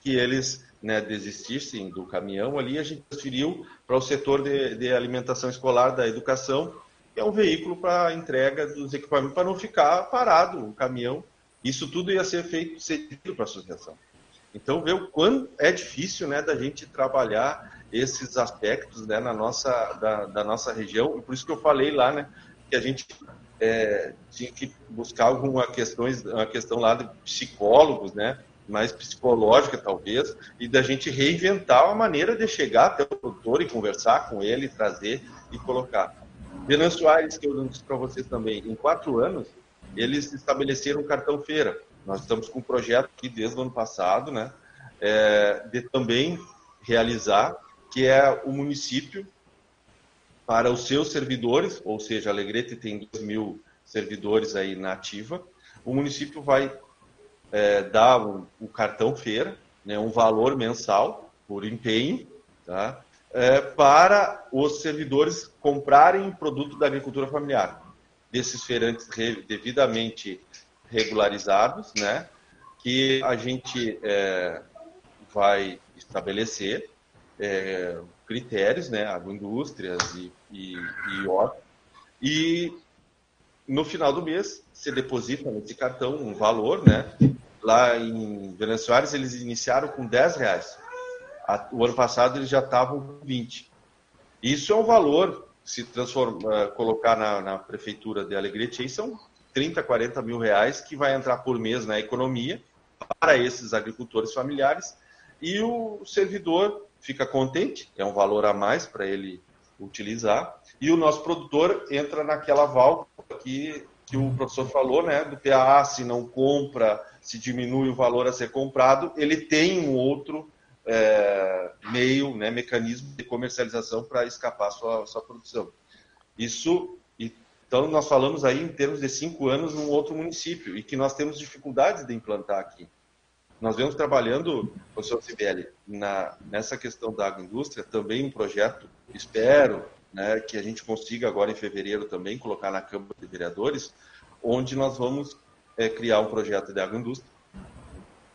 D: Que eles né, desistissem do caminhão ali, a gente transferiu para o setor de, de alimentação escolar da educação, que é um veículo para entrega dos equipamentos, para não ficar parado o caminhão. Isso tudo ia ser feito cedido para a associação. Então, vê o quanto é difícil né, da gente trabalhar esses aspectos né, na nossa, da, da, nossa região. E por isso que eu falei lá, né, que a gente é, tinha que buscar alguma questões, uma questão lá de psicólogos, né, mais psicológica talvez, e da gente reinventar uma maneira de chegar até o produtor e conversar com ele, trazer e colocar. Venâncio Aires, que eu disse para vocês também, em quatro anos, eles estabeleceram um cartão feira. Nós estamos com um projeto aqui desde o ano passado, né, é, de também realizar que é o município para os seus servidores, ou seja, Alegrete tem 2 mil servidores aí na ativa, o município vai é, dá o, o, cartão feira, né, um valor mensal por empenho, tá? É, para os servidores comprarem produto da agricultura familiar, desses feirantes devidamente regularizados, né, que a gente é, vai estabelecer é, critérios, né, agroindústrias e, e, e e no final do mês você deposita nesse cartão um valor, né? Lá em Venezuela eles iniciaram com 10 reais. O ano passado eles já estavam com 20. Isso é um valor, se transformar, colocar na, na prefeitura de Alegrete, são 30, 40 mil reais que vai entrar por mês na economia para esses agricultores familiares. E o servidor fica contente, é um valor a mais para ele utilizar, e o nosso produtor entra naquela válvula que, que o professor falou, né, do PAA, se não compra, se diminui o valor a ser comprado, ele tem um outro é, meio, né, mecanismo de comercialização para escapar sua, sua produção. Isso, então nós falamos aí em termos de cinco anos num outro município, e que nós temos dificuldades de implantar aqui. Nós vemos trabalhando, professor Sibeli, na, nessa questão da agroindústria, também um projeto, espero, né, que a gente consiga agora em fevereiro também colocar na Câmara de Vereadores, onde nós vamos é, criar um projeto de agroindústria.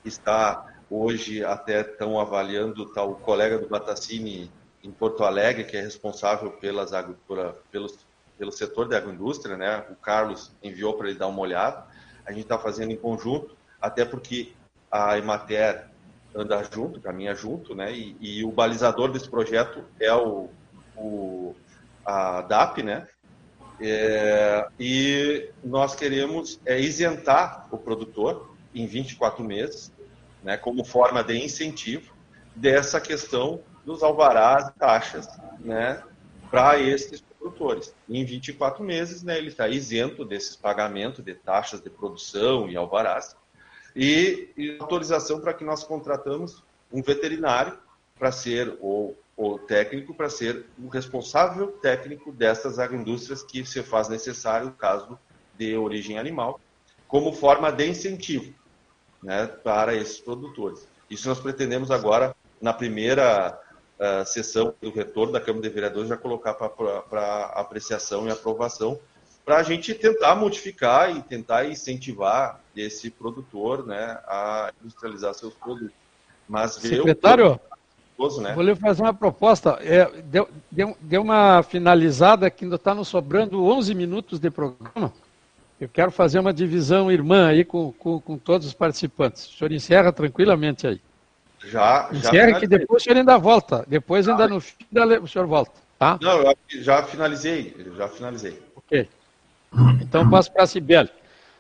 D: Está hoje até estão avaliando tá, o colega do Batacini em Porto Alegre, que é responsável pelas, por, pelos, pelo setor da agroindústria, né? o Carlos enviou para ele dar uma olhada. A gente está fazendo em conjunto, até porque a Emater anda junto, caminha junto, né? E, e o balizador desse projeto é o, o a DAP, né? É, e nós queremos é, isentar o produtor em 24 meses, né, como forma de incentivo dessa questão dos alvarás e taxas, né, para esses produtores. Em 24 meses, né, ele está isento desses pagamentos de taxas de produção e alvarás, e, e autorização para que nós contratamos um veterinário para ser, ou o técnico, para ser o responsável técnico dessas agroindústrias que se faz necessário no caso de origem animal, como forma de incentivo né, para esses produtores. Isso nós pretendemos agora, na primeira uh, sessão do retorno da Câmara de Vereadores, já colocar para apreciação e aprovação para a gente tentar modificar e tentar incentivar esse produtor né, a industrializar seus produtos.
C: Mas Secretário, eu, né? vou lhe fazer uma proposta. É, deu, deu, deu uma finalizada que ainda está nos sobrando 11 minutos de programa. Eu quero fazer uma divisão irmã aí com, com, com todos os participantes. O senhor encerra tranquilamente aí.
D: Já,
C: Encerra já que depois o senhor ainda volta. Depois, ainda no fim, o senhor volta. Tá?
D: Não, eu já finalizei. Já finalizei.
C: Ok. Então passo para a Sibeli.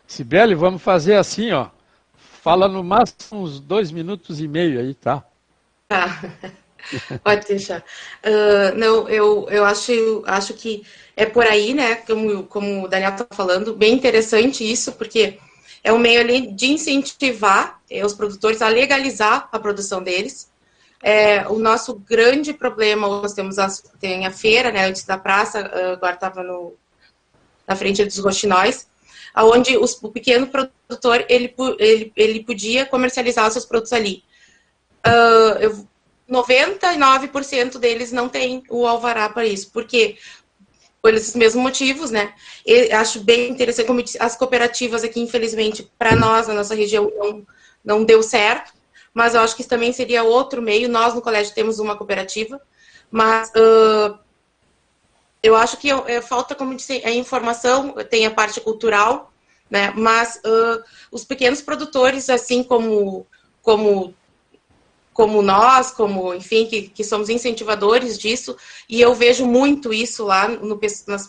C: Sibeli, vamos fazer assim, ó. Fala no máximo uns dois minutos e meio aí, tá?
E: Tá. Pode deixar. Uh, não, eu, eu acho, acho que é por aí, né? Como, como o Daniel está falando, bem interessante isso, porque é um meio ali de incentivar eh, os produtores a legalizar a produção deles. É, o nosso grande problema, nós temos a, tem a feira, né, antes da praça, agora estava na frente dos roxinóis, onde os, o pequeno produtor ele, ele, ele podia comercializar os seus produtos ali. Uh, eu, 99% deles não tem o alvará para isso, por esses mesmos motivos, né? Eu acho bem interessante como as cooperativas aqui, infelizmente, para nós, na nossa região, não, não deu certo, mas eu acho que isso também seria outro meio. Nós, no colégio, temos uma cooperativa, mas uh, eu acho que falta, como disse, a informação, tem a parte cultural, né? Mas uh, os pequenos produtores, assim como, como, como nós, como, enfim, que, que somos incentivadores disso, e eu vejo muito isso lá, no,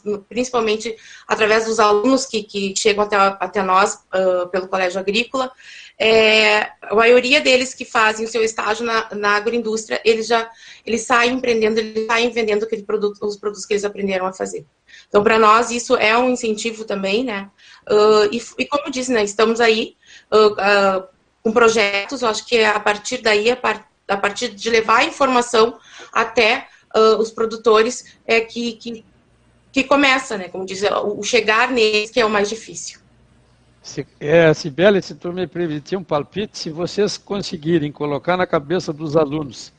E: no, principalmente através dos alunos que, que chegam até, até nós uh, pelo Colégio Agrícola, é, a maioria deles que fazem o seu estágio na, na agroindústria, eles já eles saem empreendendo, eles saem vendendo aquele produto, os produtos que eles aprenderam a fazer. Então, para nós, isso é um incentivo também, né? Uh, e, e, como eu disse, né, estamos aí uh, com projetos, eu acho que é a partir daí, a, par, a partir de levar a informação até os produtores, é que, que, que começa, né? Como diz, o chegar neles que é o mais difícil.
C: Se, é, Sibeli, se tu me permitir um palpite, se vocês conseguirem colocar na cabeça dos alunos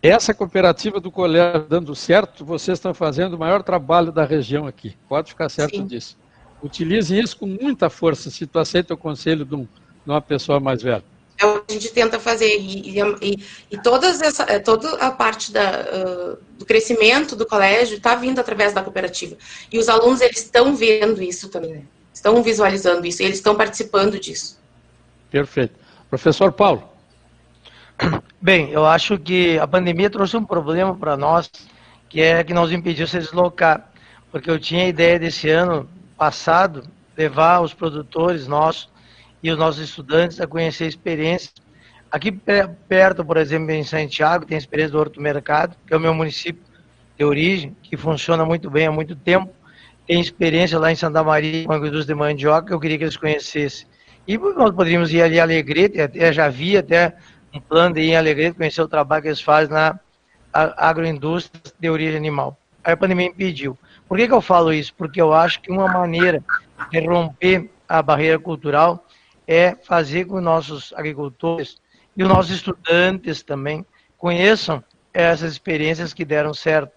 C: essa cooperativa do colégio dando certo, vocês estão fazendo o maior trabalho da região aqui. Pode ficar certo Sim. disso. Utilize isso com muita força, se tu aceita o conselho de, um, de uma pessoa mais velha.
E: É o que a gente tenta fazer. E, e, e todas essa, é, toda a parte da, uh, do crescimento do colégio está vindo através da cooperativa. E os alunos eles estão vendo isso também, né? estão visualizando isso, eles estão participando disso.
C: Perfeito. Professor Paulo.
F: Bem, eu acho que a pandemia trouxe um problema para nós, que é que nos impediu se deslocar, porque eu tinha a ideia desse ano passado levar os produtores nossos e os nossos estudantes a conhecer experiências. Aqui perto, por exemplo, em Santiago, tem a experiência do Horto Mercado, que é o meu município de origem, que funciona muito bem há muito tempo. Tem experiência lá em Santa Maria com a indústria de mandioca, que eu queria que eles conhecessem. E nós poderíamos ir ali a Alegrete, até já vi até um plano de ir em Alegrete, conhecer o trabalho que eles fazem na agroindústria de origem animal. Aí a pandemia impediu. Por que, que eu falo isso? Porque eu acho que uma maneira de romper a barreira cultural é fazer com que nossos agricultores e os nossos estudantes também conheçam essas experiências que deram certo,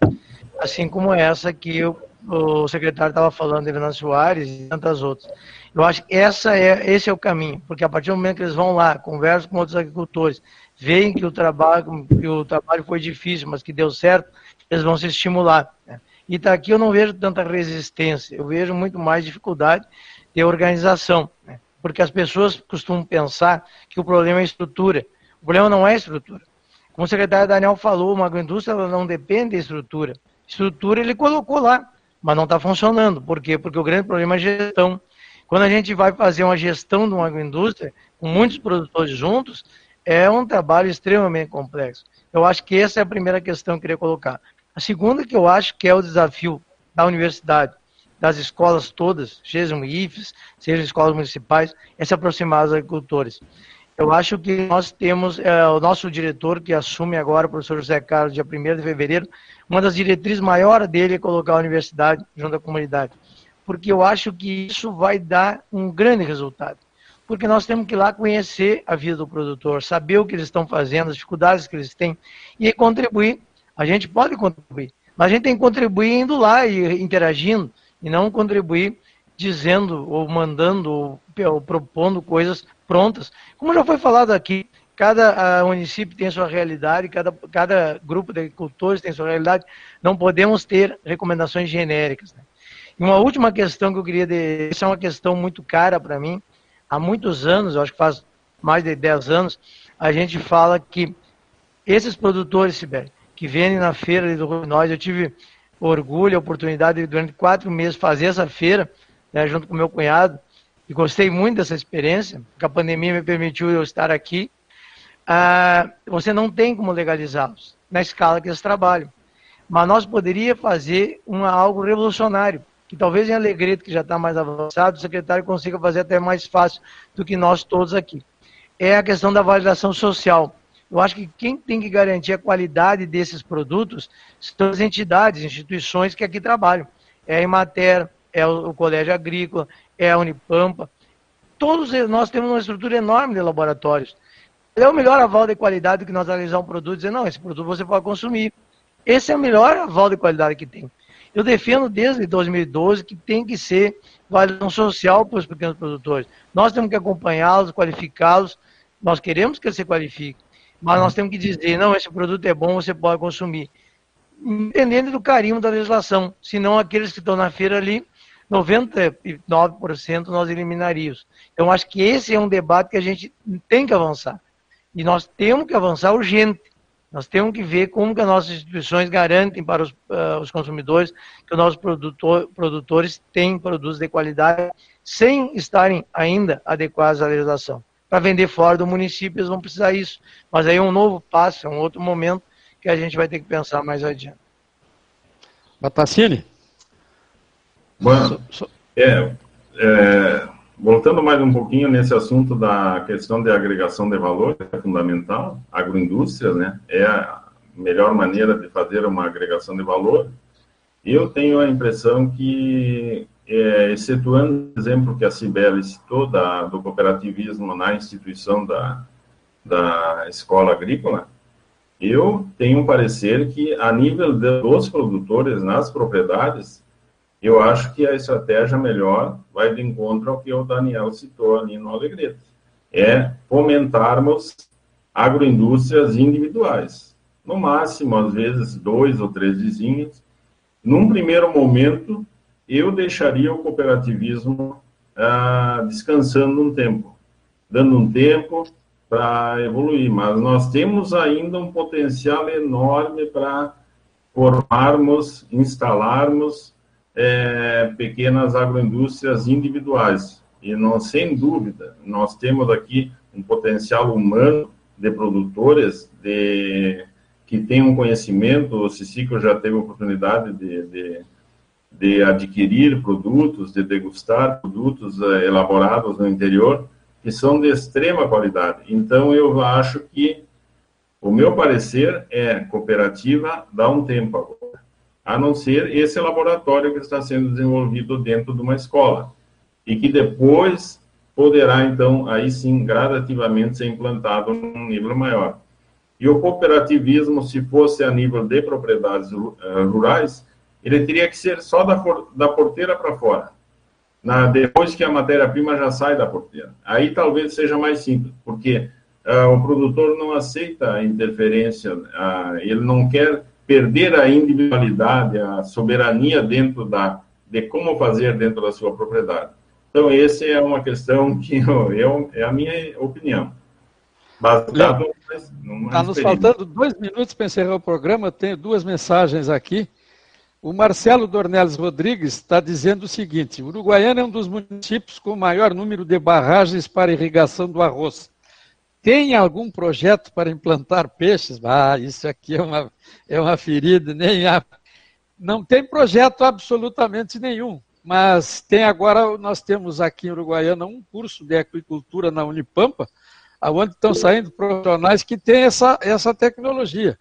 F: assim como essa que o, o secretário estava falando, Venâncio Soares e tantas outras. Eu acho que essa é, esse é o caminho, porque a partir do momento que eles vão lá, conversam com outros agricultores, veem que o trabalho, que o trabalho foi difícil, mas que deu certo, eles vão se estimular. Né? E tá aqui eu não vejo tanta resistência, eu vejo muito mais dificuldade de organização? Porque as pessoas costumam pensar que o problema é estrutura. O problema não é estrutura. Como o secretário Daniel falou, uma agroindústria não depende de estrutura. Estrutura ele colocou lá, mas não está funcionando. Por quê? Porque o grande problema é gestão. Quando a gente vai fazer uma gestão de uma agroindústria, com muitos produtores juntos, é um trabalho extremamente complexo. Eu acho que essa é a primeira questão que eu queria colocar. A segunda que eu acho que é o desafio da universidade, das escolas todas, sejam IFES, sejam escolas municipais, é se aproximar dos agricultores. Eu acho que nós temos, é, o nosso diretor que assume agora, o professor José Carlos, dia 1 de fevereiro, uma das diretrizes maiores dele é colocar a universidade junto à comunidade porque eu acho que isso vai dar um grande resultado. Porque nós temos que ir lá conhecer a vida do produtor, saber o que eles estão fazendo, as dificuldades que eles têm e contribuir. A gente pode contribuir, mas a gente tem que contribuir indo lá e interagindo, e não contribuir dizendo ou mandando ou, ou propondo coisas prontas. Como já foi falado aqui, cada uh, município tem sua realidade, cada, cada grupo de agricultores tem sua realidade. Não podemos ter recomendações genéricas. Né? E uma última questão que eu queria deixar, essa é uma questão muito cara para mim. Há muitos anos, acho que faz mais de 10 anos, a gente fala que esses produtores, Sibeli, que vendem na feira do Ruinóis, eu tive orgulho, a oportunidade de durante quatro meses fazer essa feira, né, junto com meu cunhado, e gostei muito dessa experiência, porque a pandemia me permitiu eu estar aqui. Ah, você não tem como legalizá-los na escala que eles trabalham. Mas nós poderíamos fazer algo revolucionário que talvez em Alegrete, que já está mais avançado, o secretário consiga fazer até mais fácil do que nós todos aqui. É a questão da validação social. Eu acho que quem tem que garantir a qualidade desses produtos são as entidades, instituições que aqui trabalham. É a Imater, é o Colégio Agrícola, é a Unipampa. Todos nós temos uma estrutura enorme de laboratórios. É o melhor aval de qualidade que nós analisar um produto e dizer, não, esse produto você pode consumir. Esse é o melhor aval de qualidade que tem. Eu defendo desde 2012 que tem que ser validação social para os pequenos produtores. Nós temos que acompanhá-los, qualificá-los. Nós queremos que eles se qualifiquem, mas nós temos que dizer, não, esse produto é bom, você pode consumir. Independente do carinho da legislação. Senão aqueles que estão na feira ali, 99% nós eliminaríamos. Então, acho que esse é um debate que a gente tem que avançar. E nós temos que avançar urgente. Nós temos que ver como que as nossas instituições garantem para os, uh, os consumidores que os nossos produtor, produtores têm produtos de qualidade sem estarem ainda adequados à legislação. Para vender fora do município, eles vão precisar disso. Mas aí é um novo passo, é um outro momento que a gente vai ter que pensar mais adiante.
C: Batacini?
G: Bueno, é, é, Voltando mais um pouquinho nesse assunto da questão de agregação de valor, é fundamental. Agroindústria, né, é a melhor maneira de fazer uma agregação de valor. Eu tenho a impressão que é, excetuando o exemplo que a Cibele citou da, do cooperativismo na instituição da, da escola agrícola, eu tenho um parecer que, a nível dos produtores nas propriedades, eu acho que a estratégia melhor vai de encontro ao que o Daniel citou ali no Alegrete. É fomentarmos agroindústrias individuais. No máximo, às vezes, dois ou três vizinhos. Num primeiro momento, eu deixaria o cooperativismo ah, descansando um tempo, dando um tempo para evoluir. Mas nós temos ainda um potencial enorme para formarmos, instalarmos é, pequenas agroindústrias individuais. E não, sem dúvida, nós temos aqui um potencial humano de produtores de, que têm um conhecimento. O Cicico já teve oportunidade de, de, de adquirir produtos, de degustar produtos é, elaborados no interior, que são de extrema qualidade. Então, eu acho que o meu parecer é cooperativa dá um tempo agora a não ser esse laboratório que está sendo desenvolvido dentro de uma escola e que depois poderá, então, aí sim, gradativamente ser implantado num nível maior. E o cooperativismo, se fosse a nível de propriedades eh, rurais, ele teria que ser só da, da porteira para fora. Na, depois que a matéria-prima já sai da porteira. Aí talvez seja mais simples, porque uh, o produtor não aceita a interferência, uh, ele não quer perder a individualidade, a soberania dentro da de como fazer dentro da sua propriedade. Então, essa é uma questão que [laughs] eu, eu é a minha opinião.
C: Está nos faltando dois minutos para encerrar o programa. Tenho duas mensagens aqui. O Marcelo Dornelles Rodrigues está dizendo o seguinte: Uruguaiana é um dos municípios com maior número de barragens para irrigação do arroz. Tem algum projeto para implantar peixes? Ah, isso aqui é uma, é uma ferida, nem há. Não tem projeto absolutamente nenhum, mas tem agora, nós temos aqui em Uruguaiana um curso de aquicultura na Unipampa, onde estão saindo profissionais que têm essa, essa tecnologia.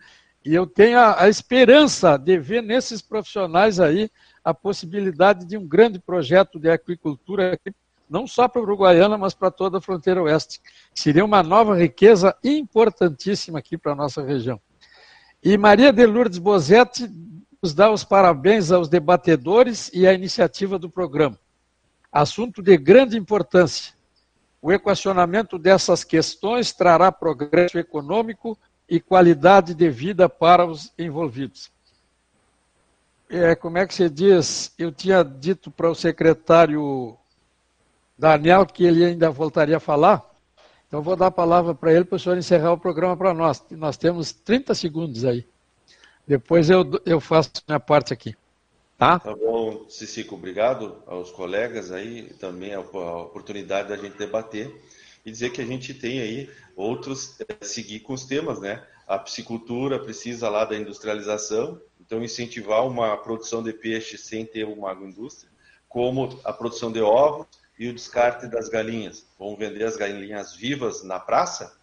C: E eu tenho a, a esperança de ver nesses profissionais aí a possibilidade de um grande projeto de aquicultura aqui não só para a Uruguaiana, mas para toda a fronteira oeste. Seria uma nova riqueza importantíssima aqui para a nossa região. E Maria de Lourdes Bozetti nos dá os parabéns aos debatedores e à iniciativa do programa. Assunto de grande importância. O equacionamento dessas questões trará progresso econômico e qualidade de vida para os envolvidos. É, como é que se diz? Eu tinha dito para o secretário Daniel que ele ainda voltaria a falar. Então vou dar a palavra para ele para o senhor encerrar o programa para nós. Nós temos 30 segundos aí. Depois eu, eu faço minha parte aqui. Tá?
D: Tá bom, Cicico, obrigado aos colegas aí, também a oportunidade da gente debater e dizer que a gente tem aí outros, é, seguir com os temas, né? A piscicultura precisa lá da industrialização, então incentivar uma produção de peixe sem ter uma agroindústria, como a produção de ovos, e o descarte das galinhas. Vamos vender as galinhas vivas na praça?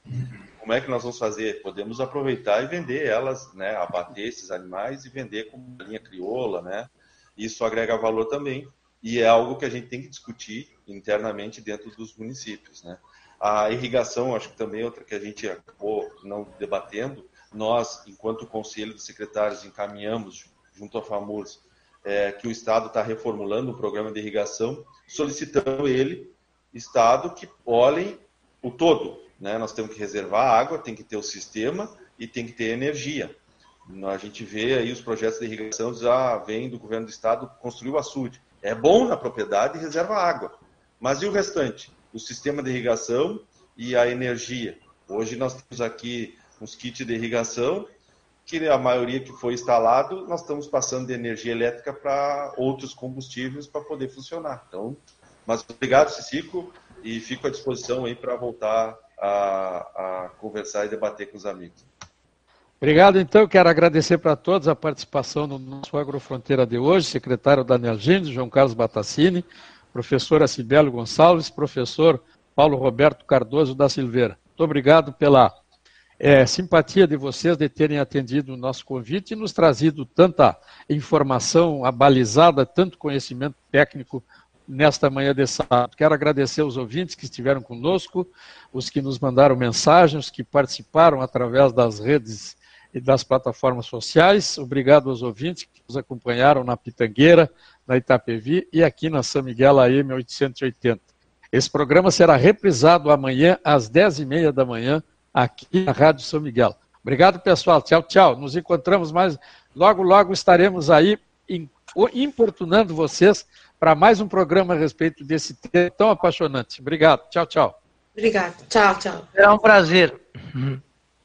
D: Como é que nós vamos fazer? Podemos aproveitar e vender elas, né? Abater esses animais e vender como galinha crioula, né? Isso agrega valor também e é algo que a gente tem que discutir internamente dentro dos municípios, né? A irrigação, acho que também é outra que a gente acabou não debatendo. Nós, enquanto Conselho de Secretários, encaminhamos junto à FAMURS é, que o Estado está reformulando um programa de irrigação, solicitando ele, Estado, que olhem o todo. Né? Nós temos que reservar água, tem que ter o sistema e tem que ter energia. A gente vê aí os projetos de irrigação, já vem do governo do Estado construir o açude. É bom na propriedade e reserva água. Mas e o restante? O sistema de irrigação e a energia. Hoje nós temos aqui uns kits de irrigação que a maioria que foi instalado, nós estamos passando de energia elétrica para outros combustíveis para poder funcionar. Então, mas obrigado, Cicico, e fico à disposição aí para voltar a, a, conversar e debater com os amigos.
C: Obrigado, então. Quero agradecer para todos a participação no nosso Agrofronteira de hoje, secretário Daniel Gines, João Carlos Batacini, professora Cibelo Gonçalves, professor Paulo Roberto Cardoso da Silveira. Muito obrigado pela é, simpatia de vocês de terem atendido o nosso convite e nos trazido tanta informação abalizada, tanto conhecimento técnico nesta manhã de sábado. Quero agradecer aos ouvintes que estiveram conosco, os que nos mandaram mensagens, que participaram através das redes e das plataformas sociais. Obrigado aos ouvintes que nos acompanharam na Pitangueira, na Itapevi e aqui na São Miguel AM 880. Esse programa será reprisado amanhã às 10h30 da manhã aqui na Rádio São Miguel. Obrigado, pessoal. Tchau, tchau. Nos encontramos mais. Logo, logo estaremos aí importunando vocês para mais um programa a respeito desse tema tão apaixonante. Obrigado. Tchau, tchau.
E: Obrigado. Tchau, tchau.
F: É um prazer.